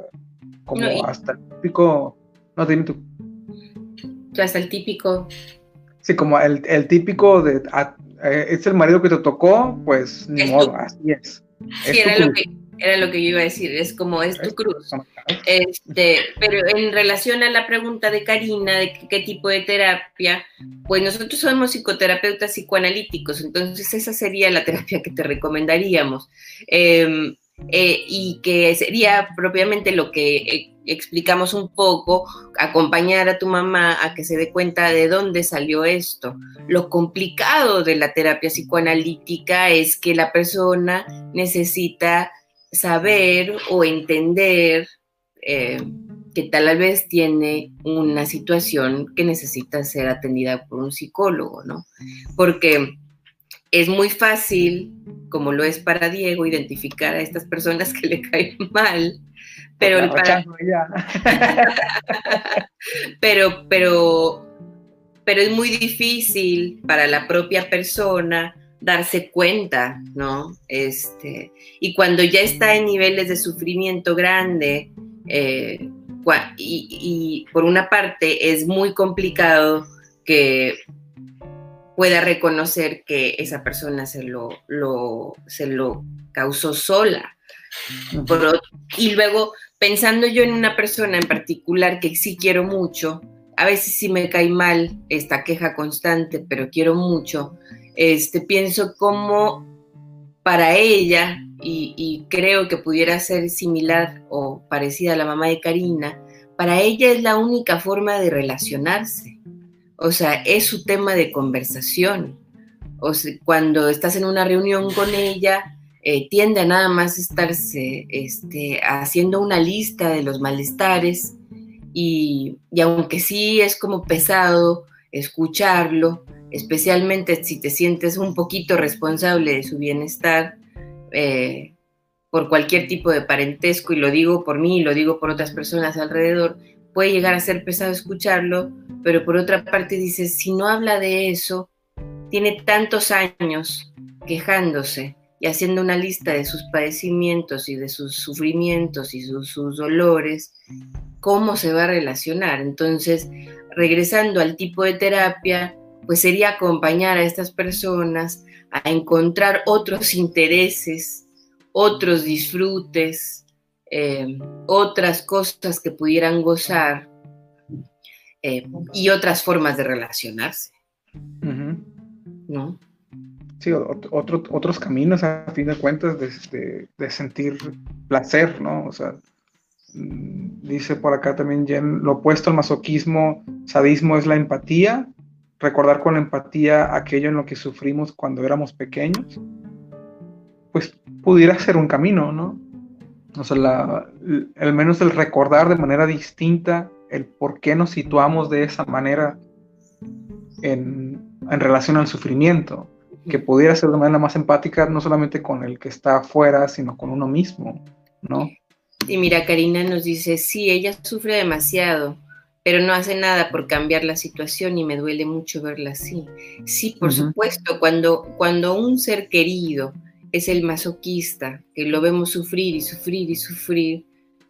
como hasta el típico, no, dime tú. Hasta el típico. Sí, como el, el típico de, ah, eh, es el marido que te tocó, pues ni modo, así es. Sí, era lo, que, era lo, que, yo iba a decir, es como es tu cruz. Este, pero en relación a la pregunta de Karina de qué, tipo de terapia, pues nosotros somos psicoterapeutas psicoanalíticos, entonces esa sería la terapia que te recomendaríamos. Em, eh, y que sería propiamente lo que eh, explicamos un poco, acompañar a tu mamá a que se dé cuenta de dónde salió esto. Lo complicado de la terapia psicoanalítica es que la persona necesita saber o entender eh, que tal vez tiene una situación que necesita ser atendida por un psicólogo, ¿no? Porque es muy fácil, como lo es para Diego, identificar a estas personas que le caen mal, pero *laughs* pero, pero, pero es muy difícil para la propia persona darse cuenta, ¿no? Este, y cuando ya está en niveles de sufrimiento grande, eh, y, y, por una parte es muy complicado que pueda reconocer que esa persona se lo, se lo causó sola. y luego, pensando yo en una persona en particular que sí quiero mucho, a veces sí me cae mal esta queja constante, pero quiero mucho, este, pienso como para ella, y, y creo que pudiera ser similar o parecida a la mamá de Karina, para ella es la única forma de relacionarse o sea, es su tema de conversación. O cuando estás en una reunión con ella, eh, tiende a nada más estarse este, haciendo una lista de los malestares y, aunque sí es como pesado escucharlo, especialmente si te sientes un poquito responsable de su bienestar eh, por cualquier tipo de parentesco, y lo digo por mí y lo digo por otras personas alrededor, puede llegar a ser pesado escucharlo, pero por otra parte dices, si no habla de eso, tiene tantos años quejándose y haciendo una lista de sus padecimientos y de sus sufrimientos y sus, dolores, ¿cómo se va a relacionar? Entonces, regresando al tipo de terapia, pues sería acompañar a estas personas a encontrar otros intereses, otros disfrutes, eh, otras cosas que pudieran gozar eh, y otras formas de relacionarse. ¿No? Sí, otros caminos a fin de cuentas de, de, sentir placer, ¿no? O sea, mm, dice por acá también Jen, lo opuesto al masoquismo, sadismo es la empatía, recordar con empatía aquello en lo que sufrimos cuando éramos pequeños, pues pudiera ser un camino, ¿no? O sea, al menos el recordar de manera distinta el por qué nos situamos de esa manera en, relación al sufrimiento, que pudiera ser de manera más empática no solamente con el que está afuera, sino con uno mismo, ¿no? Y mira, Karina nos dice, sí, ella sufre demasiado, pero no hace nada por cambiar la situación y me duele mucho verla así. Sí, por supuesto, cuando, cuando un ser querido es el masoquista, que lo vemos sufrir y sufrir y sufrir,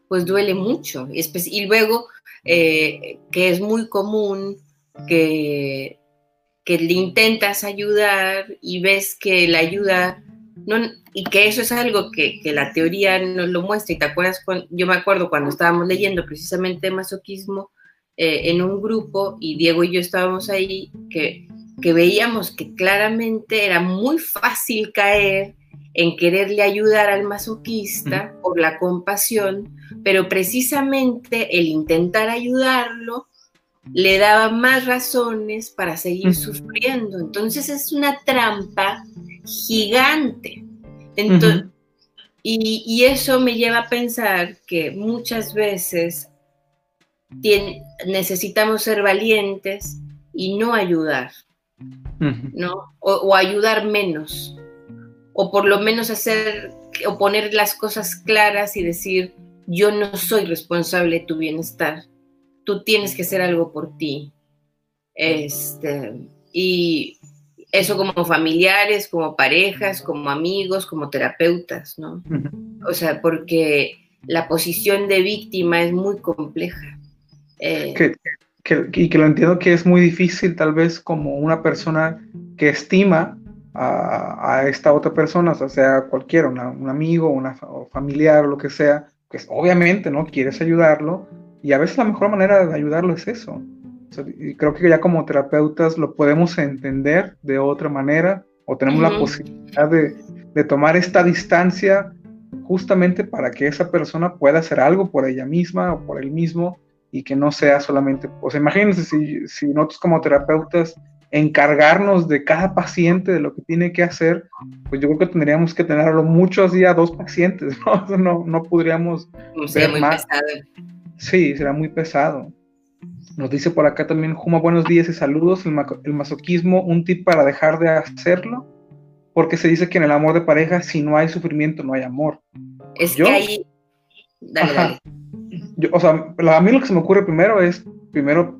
pues duele mucho. Y luego, eh, que es muy común que, que le intentas ayudar y ves que la ayuda, no, y que eso es algo que, la teoría nos lo muestra. Y te acuerdas, yo me acuerdo cuando estábamos leyendo precisamente masoquismo eh, en un grupo y Diego y yo estábamos ahí, que, que veíamos que claramente era muy fácil caer en quererle ayudar al masoquista por la compasión, pero precisamente el intentar ayudarlo le daba más razones para seguir sufriendo. Entonces es una trampa gigante. y, eso me lleva a pensar que muchas veces necesitamos ser valientes y no ayudar, ¿no? o ayudar menos o por lo menos hacer o poner las cosas claras y decir, yo no soy responsable de tu bienestar, tú tienes que hacer algo por ti. Este, y eso como familiares, como parejas, como amigos, como terapeutas, ¿no? O sea, porque la posición de víctima es muy compleja. Eh, y que lo entiendo que es muy difícil tal vez como una persona que estima a, esta otra persona, o sea, cualquiera, un amigo, una familiar o lo que sea, pues obviamente, ¿no? Quieres ayudarlo y a veces la mejor manera de ayudarlo es eso. y creo que ya como terapeutas lo podemos entender de otra manera o tenemos la posibilidad de, de tomar esta distancia justamente para que esa persona pueda hacer algo por ella misma o por él mismo y que no sea solamente, o sea, imagínense si, si nosotros como terapeutas encargarnos de cada paciente de lo que tiene que hacer, pues yo creo que tendríamos que tenerlo muchos días, dos pacientes, *laughs* ¿no? No, no podríamos ver más. Sí, será muy pesado. Nos dice por acá también, Juma, buenos días y saludos. El, el, masoquismo, un tip para dejar de hacerlo, porque se dice que en el amor de pareja, si no hay sufrimiento, no hay amor. Es que ahí. Dale, o sea, a mí lo que se me ocurre primero es, primero,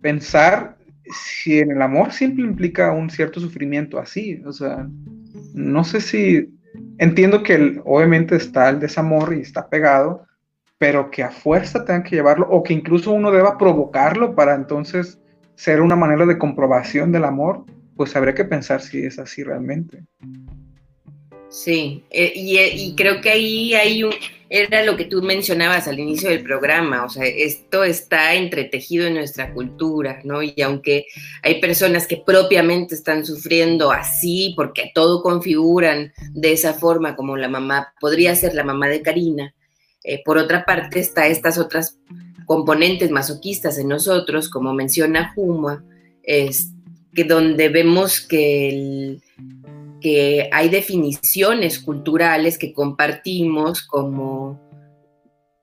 pensar si en el amor siempre implica un cierto sufrimiento así. O sea, no sé si. Entiendo que obviamente está el desamor y está pegado, pero que a fuerza tengan que llevarlo, o que incluso uno deba provocarlo para entonces ser una manera de comprobación del amor, pues habría que pensar si es así realmente. Sí, eh, eh, y, creo que ahí hay un, era lo que tú mencionabas al inicio del programa, o sea, esto está entretejido en nuestra cultura, ¿no? Y aunque hay personas que propiamente están sufriendo así, porque todo configuran de esa forma, como la mamá, podría ser la mamá de Karina, eh, por otra parte está estas otras componentes masoquistas en nosotros, como menciona Juma, es que donde vemos que el que hay definiciones culturales que compartimos como,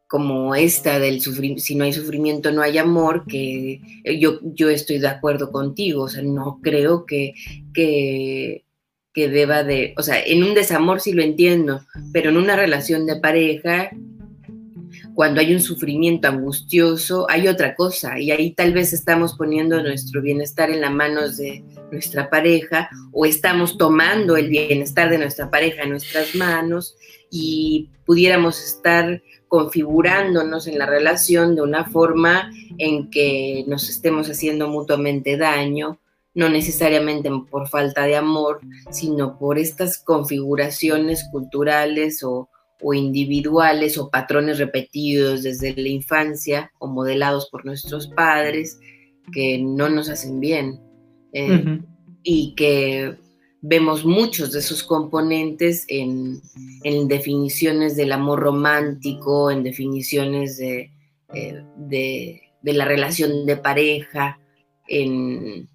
como esta del sufrimiento, si no hay sufrimiento no hay amor, que yo, yo estoy de acuerdo contigo, o sea, no creo que, que, que deba de, o sea, en un desamor sí lo entiendo, pero en una relación de pareja cuando hay un sufrimiento angustioso, hay otra cosa y ahí tal vez estamos poniendo nuestro bienestar en las manos de nuestra pareja o estamos tomando el bienestar de nuestra pareja en nuestras manos y pudiéramos estar configurándonos en la relación de una forma en que nos estemos haciendo mutuamente daño, no necesariamente por falta de amor, sino por estas configuraciones culturales o, o individuales o patrones repetidos desde la infancia o modelados por nuestros padres que no nos hacen bien eh, y que vemos muchos de esos componentes en, definiciones del amor romántico, en definiciones de, eh, de, de la relación de pareja, en,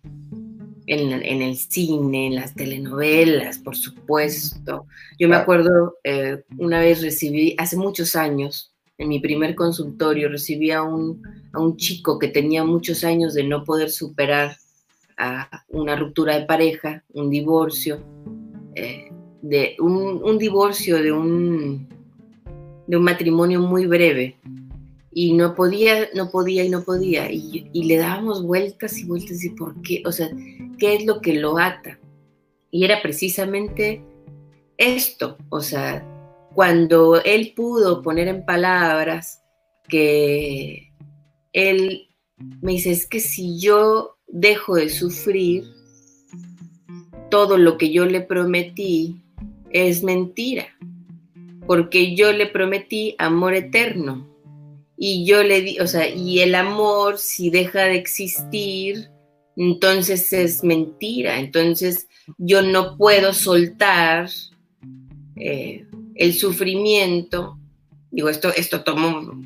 en, el cine, en las telenovelas, por supuesto. Yo me acuerdo, eh, una vez recibí, hace muchos años, en mi primer consultorio, recibí a un, a un chico que tenía muchos años de no poder superar a una ruptura de pareja, un divorcio, eh, de un, divorcio de un, de un matrimonio muy breve, y no podía, no podía y no podía. Y, y, le dábamos vueltas y vueltas y por qué, o sea, qué es lo que lo ata. Y era precisamente esto, o sea, cuando él pudo poner en palabras que él me dice, es que si yo dejo de sufrir, todo lo que yo le prometí es mentira, porque yo le prometí amor eterno. Y yo le di, o sea, y el amor, si deja de existir, entonces es mentira. Entonces yo no puedo soltar eh, el sufrimiento. Digo, esto, esto tomó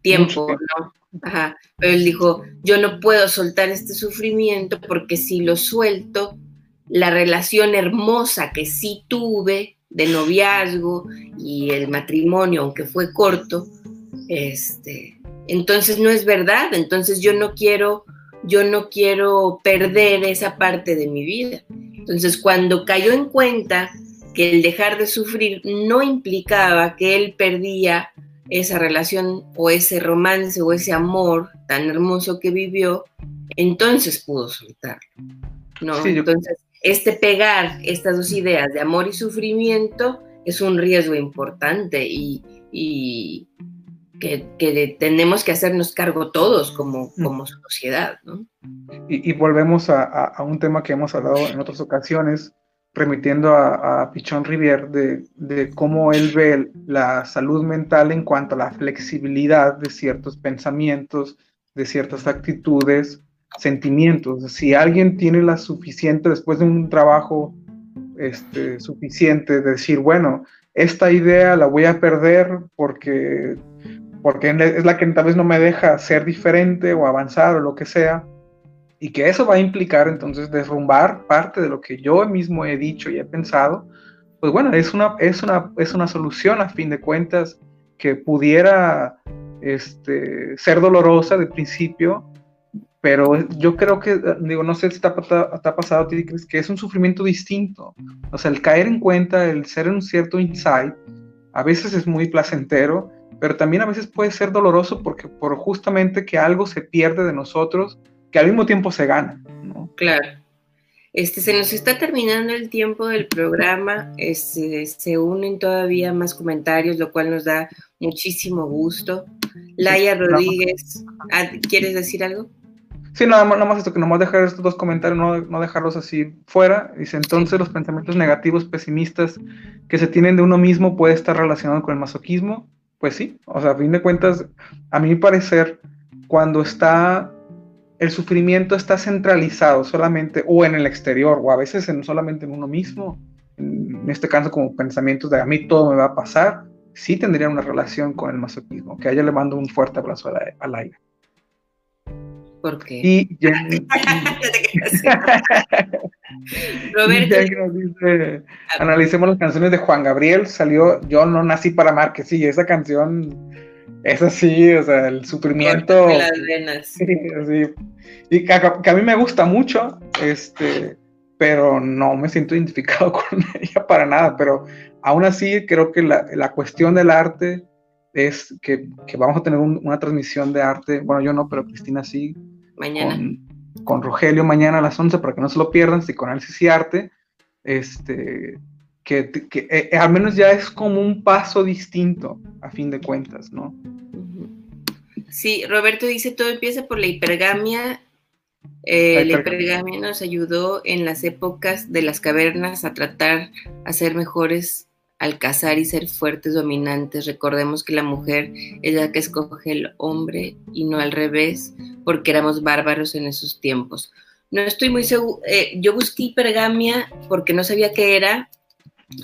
tiempo, ¿no? Ajá. Pero él dijo, yo no puedo soltar este sufrimiento porque si lo suelto, la relación hermosa que sí tuve de noviazgo y el matrimonio, aunque fue corto, este, entonces no es verdad. Entonces yo no quiero yo no quiero perder esa parte de mi vida. Entonces, cuando cayó en cuenta que el dejar de sufrir no implicaba que él perdía esa relación o ese romance o ese amor tan hermoso que vivió, entonces pudo soltarlo. ¿no? entonces, este pegar estas dos ideas de amor y sufrimiento es un riesgo importante y, que, tenemos que hacernos cargo todos como, como sociedad. ¿no? Y, volvemos a, un tema que hemos hablado en otras ocasiones, remitiendo a, Pichón Rivier, de, de, cómo él ve la salud mental en cuanto a la flexibilidad de ciertos pensamientos, de ciertas actitudes, sentimientos. Si alguien tiene la suficiente, después de un trabajo este, suficiente, de decir, bueno, esta idea la voy a perder porque, porque es la que tal vez no me deja ser diferente o avanzar o lo que sea, y que eso va a implicar entonces derrumbar parte de lo que yo mismo he dicho y he pensado, pues bueno, es una, es una, es una solución a fin de cuentas que pudiera este, ser dolorosa de principio, pero yo creo que, digo, no sé si te pasado a que es un sufrimiento distinto. O sea, el caer en cuenta, el ser un cierto insight, a veces es muy placentero, pero también a veces puede ser doloroso porque por justamente que algo se pierde de nosotros que al mismo tiempo se gana. ¿no? Claro. Este, se nos está terminando el tiempo del programa, este, se unen todavía más comentarios, lo cual nos da muchísimo gusto. Laia Rodríguez, ah, ¿quieres decir algo? Sí, nada más, nada más esto, que nomás dejar estos dos comentarios, no, no, dejarlos así fuera. Dice, entonces los pensamientos negativos, pesimistas que se tienen de uno mismo puede estar relacionado con el masoquismo. Pues sí, o sea, a fin de cuentas, a mi parecer, cuando está el sufrimiento está centralizado solamente o en el exterior o a veces en, solamente en uno mismo, en, este caso como pensamientos de a mí todo me va a pasar, sí tendría una relación con el masoquismo, que a ella le mando un fuerte abrazo al, aire. ¿Por qué? Y *laughs* *laughs* Roberto. dice, analicemos las canciones de Juan Gabriel, salió Yo no nací para amar, que sí, esa canción es así, o sea, el sufrimiento. Las venas. Sí, Y que a, mí me gusta mucho, este, pero no me siento identificado *laughs* con ella para nada. Pero aún así, creo que la, la cuestión del arte es que, que vamos a tener una transmisión de arte. Bueno, yo no, pero Cristina sí. Mañana. Con, Rogelio mañana a las 11 para que no se lo pierdan, psicoanálisis y arte. Este, que, que eh, al menos ya es como un paso distinto, a fin de cuentas, ¿no? Sí, Roberto dice, todo empieza por la hipergamia. Eh, la hipergamia nos ayudó en las épocas de las cavernas a tratar a ser mejores al cazar y ser fuertes, dominantes. Recordemos que la mujer es la que escoge el hombre y no al revés, porque éramos bárbaros en esos tiempos. No estoy muy seguro, eh, yo busqué hipergamia porque no sabía qué era,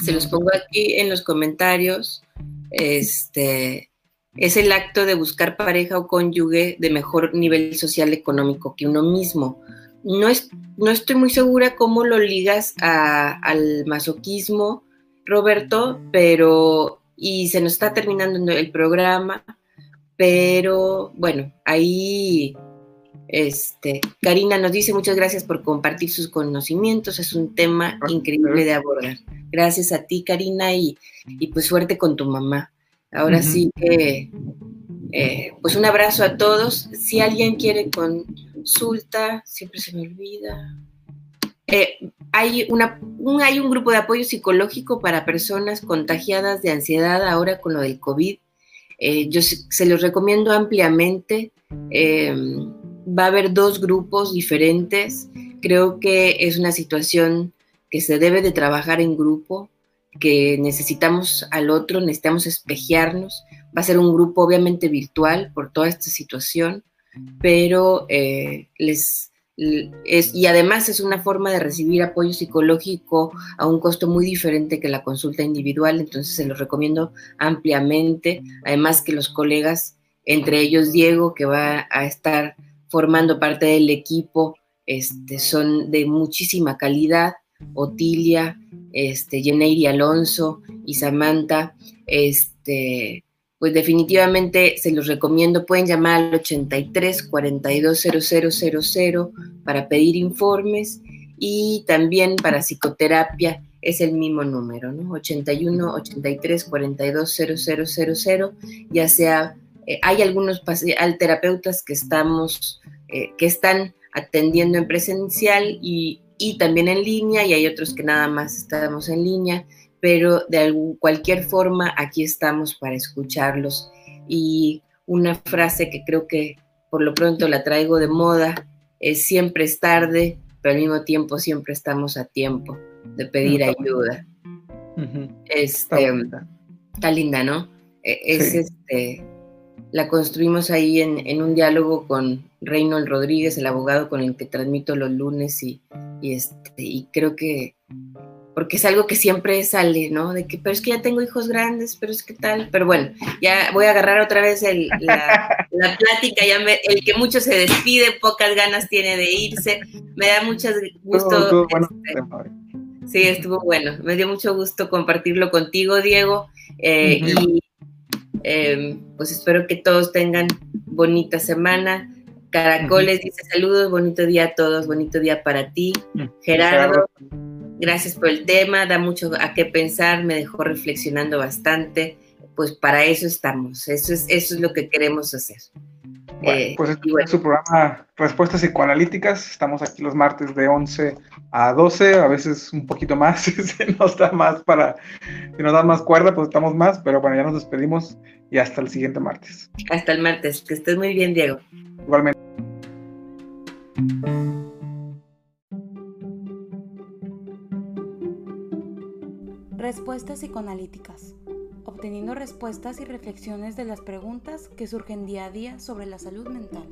se los pongo aquí en los comentarios. Este, es el acto de buscar pareja o cónyuge de mejor nivel social económico que uno mismo. No, es, no estoy muy segura cómo lo ligas al masoquismo, Roberto, pero, y se nos está terminando el programa, pero bueno, ahí este, Karina nos dice muchas gracias por compartir sus conocimientos, es un tema increíble de abordar. Gracias a ti, Karina, y, y pues suerte con tu mamá. Ahora sí que, eh, pues un abrazo a todos. Si alguien quiere consulta, siempre se me olvida. Eh, hay, una, un, hay un grupo de apoyo psicológico para personas contagiadas de ansiedad ahora con lo del COVID. Eh, yo se, los recomiendo ampliamente. va a haber dos grupos diferentes. Creo que es una situación que se debe de trabajar en grupo que necesitamos al otro, necesitamos espejearnos. Va a ser un grupo obviamente virtual por toda esta situación, pero eh, les... Es, y además es una forma de recibir apoyo psicológico a un costo muy diferente que la consulta individual, entonces se los recomiendo ampliamente. Además que los colegas, entre ellos Diego, que va a estar formando parte del equipo, este, son de muchísima calidad Otilia, este, Alonso y Samantha, este, pues definitivamente se los recomiendo. Pueden llamar al 83 42 0000 para pedir informes y también para psicoterapia es el mismo número, ¿no? 81 83 42 0000, ya sea, eh, hay algunos terapeutas que estamos, eh, que están atendiendo en presencial y, y, también en línea, y hay otros que nada más estamos en línea, pero de cualquier forma aquí estamos para escucharlos. Y una frase que creo que por lo pronto la traigo de moda es siempre es tarde, pero al mismo tiempo siempre estamos a tiempo de pedir ayuda. Este, está linda, ¿no? E, es este, la construimos ahí en, un diálogo con Reynold Rodríguez, el abogado con el que transmito los lunes, y, este, y creo que, porque es algo que siempre sale, ¿no? De que, pero es que ya tengo hijos grandes, pero es que tal, pero bueno, ya voy a agarrar otra vez *laughs* la, plática, ya el que mucho se despide, pocas ganas tiene de irse, me da mucho gusto. Este, Sí, estuvo bueno. Me dio mucho gusto compartirlo contigo, Diego. Eh, y em, pues espero que todos tengan bonita semana. Caracoles dice saludos, bonito día a todos, bonito día para ti. Gerardo, gracias por el tema, da mucho a qué pensar, me dejó reflexionando bastante. Pues para eso estamos, eso es, eso es lo que queremos hacer. Eh, pues este es su programa Respuestas Psicoanalíticas. Estamos aquí los martes de 11 a 12, a veces un poquito más, *laughs* si nos da más para, si nos da más cuerda, pues estamos más, pero bueno, ya nos despedimos y hasta el siguiente martes. Hasta el martes, que estés muy bien, Diego. Igualmente. Respuestas psicoanalíticas obteniendo respuestas y reflexiones de las preguntas que surgen día a día sobre la salud mental.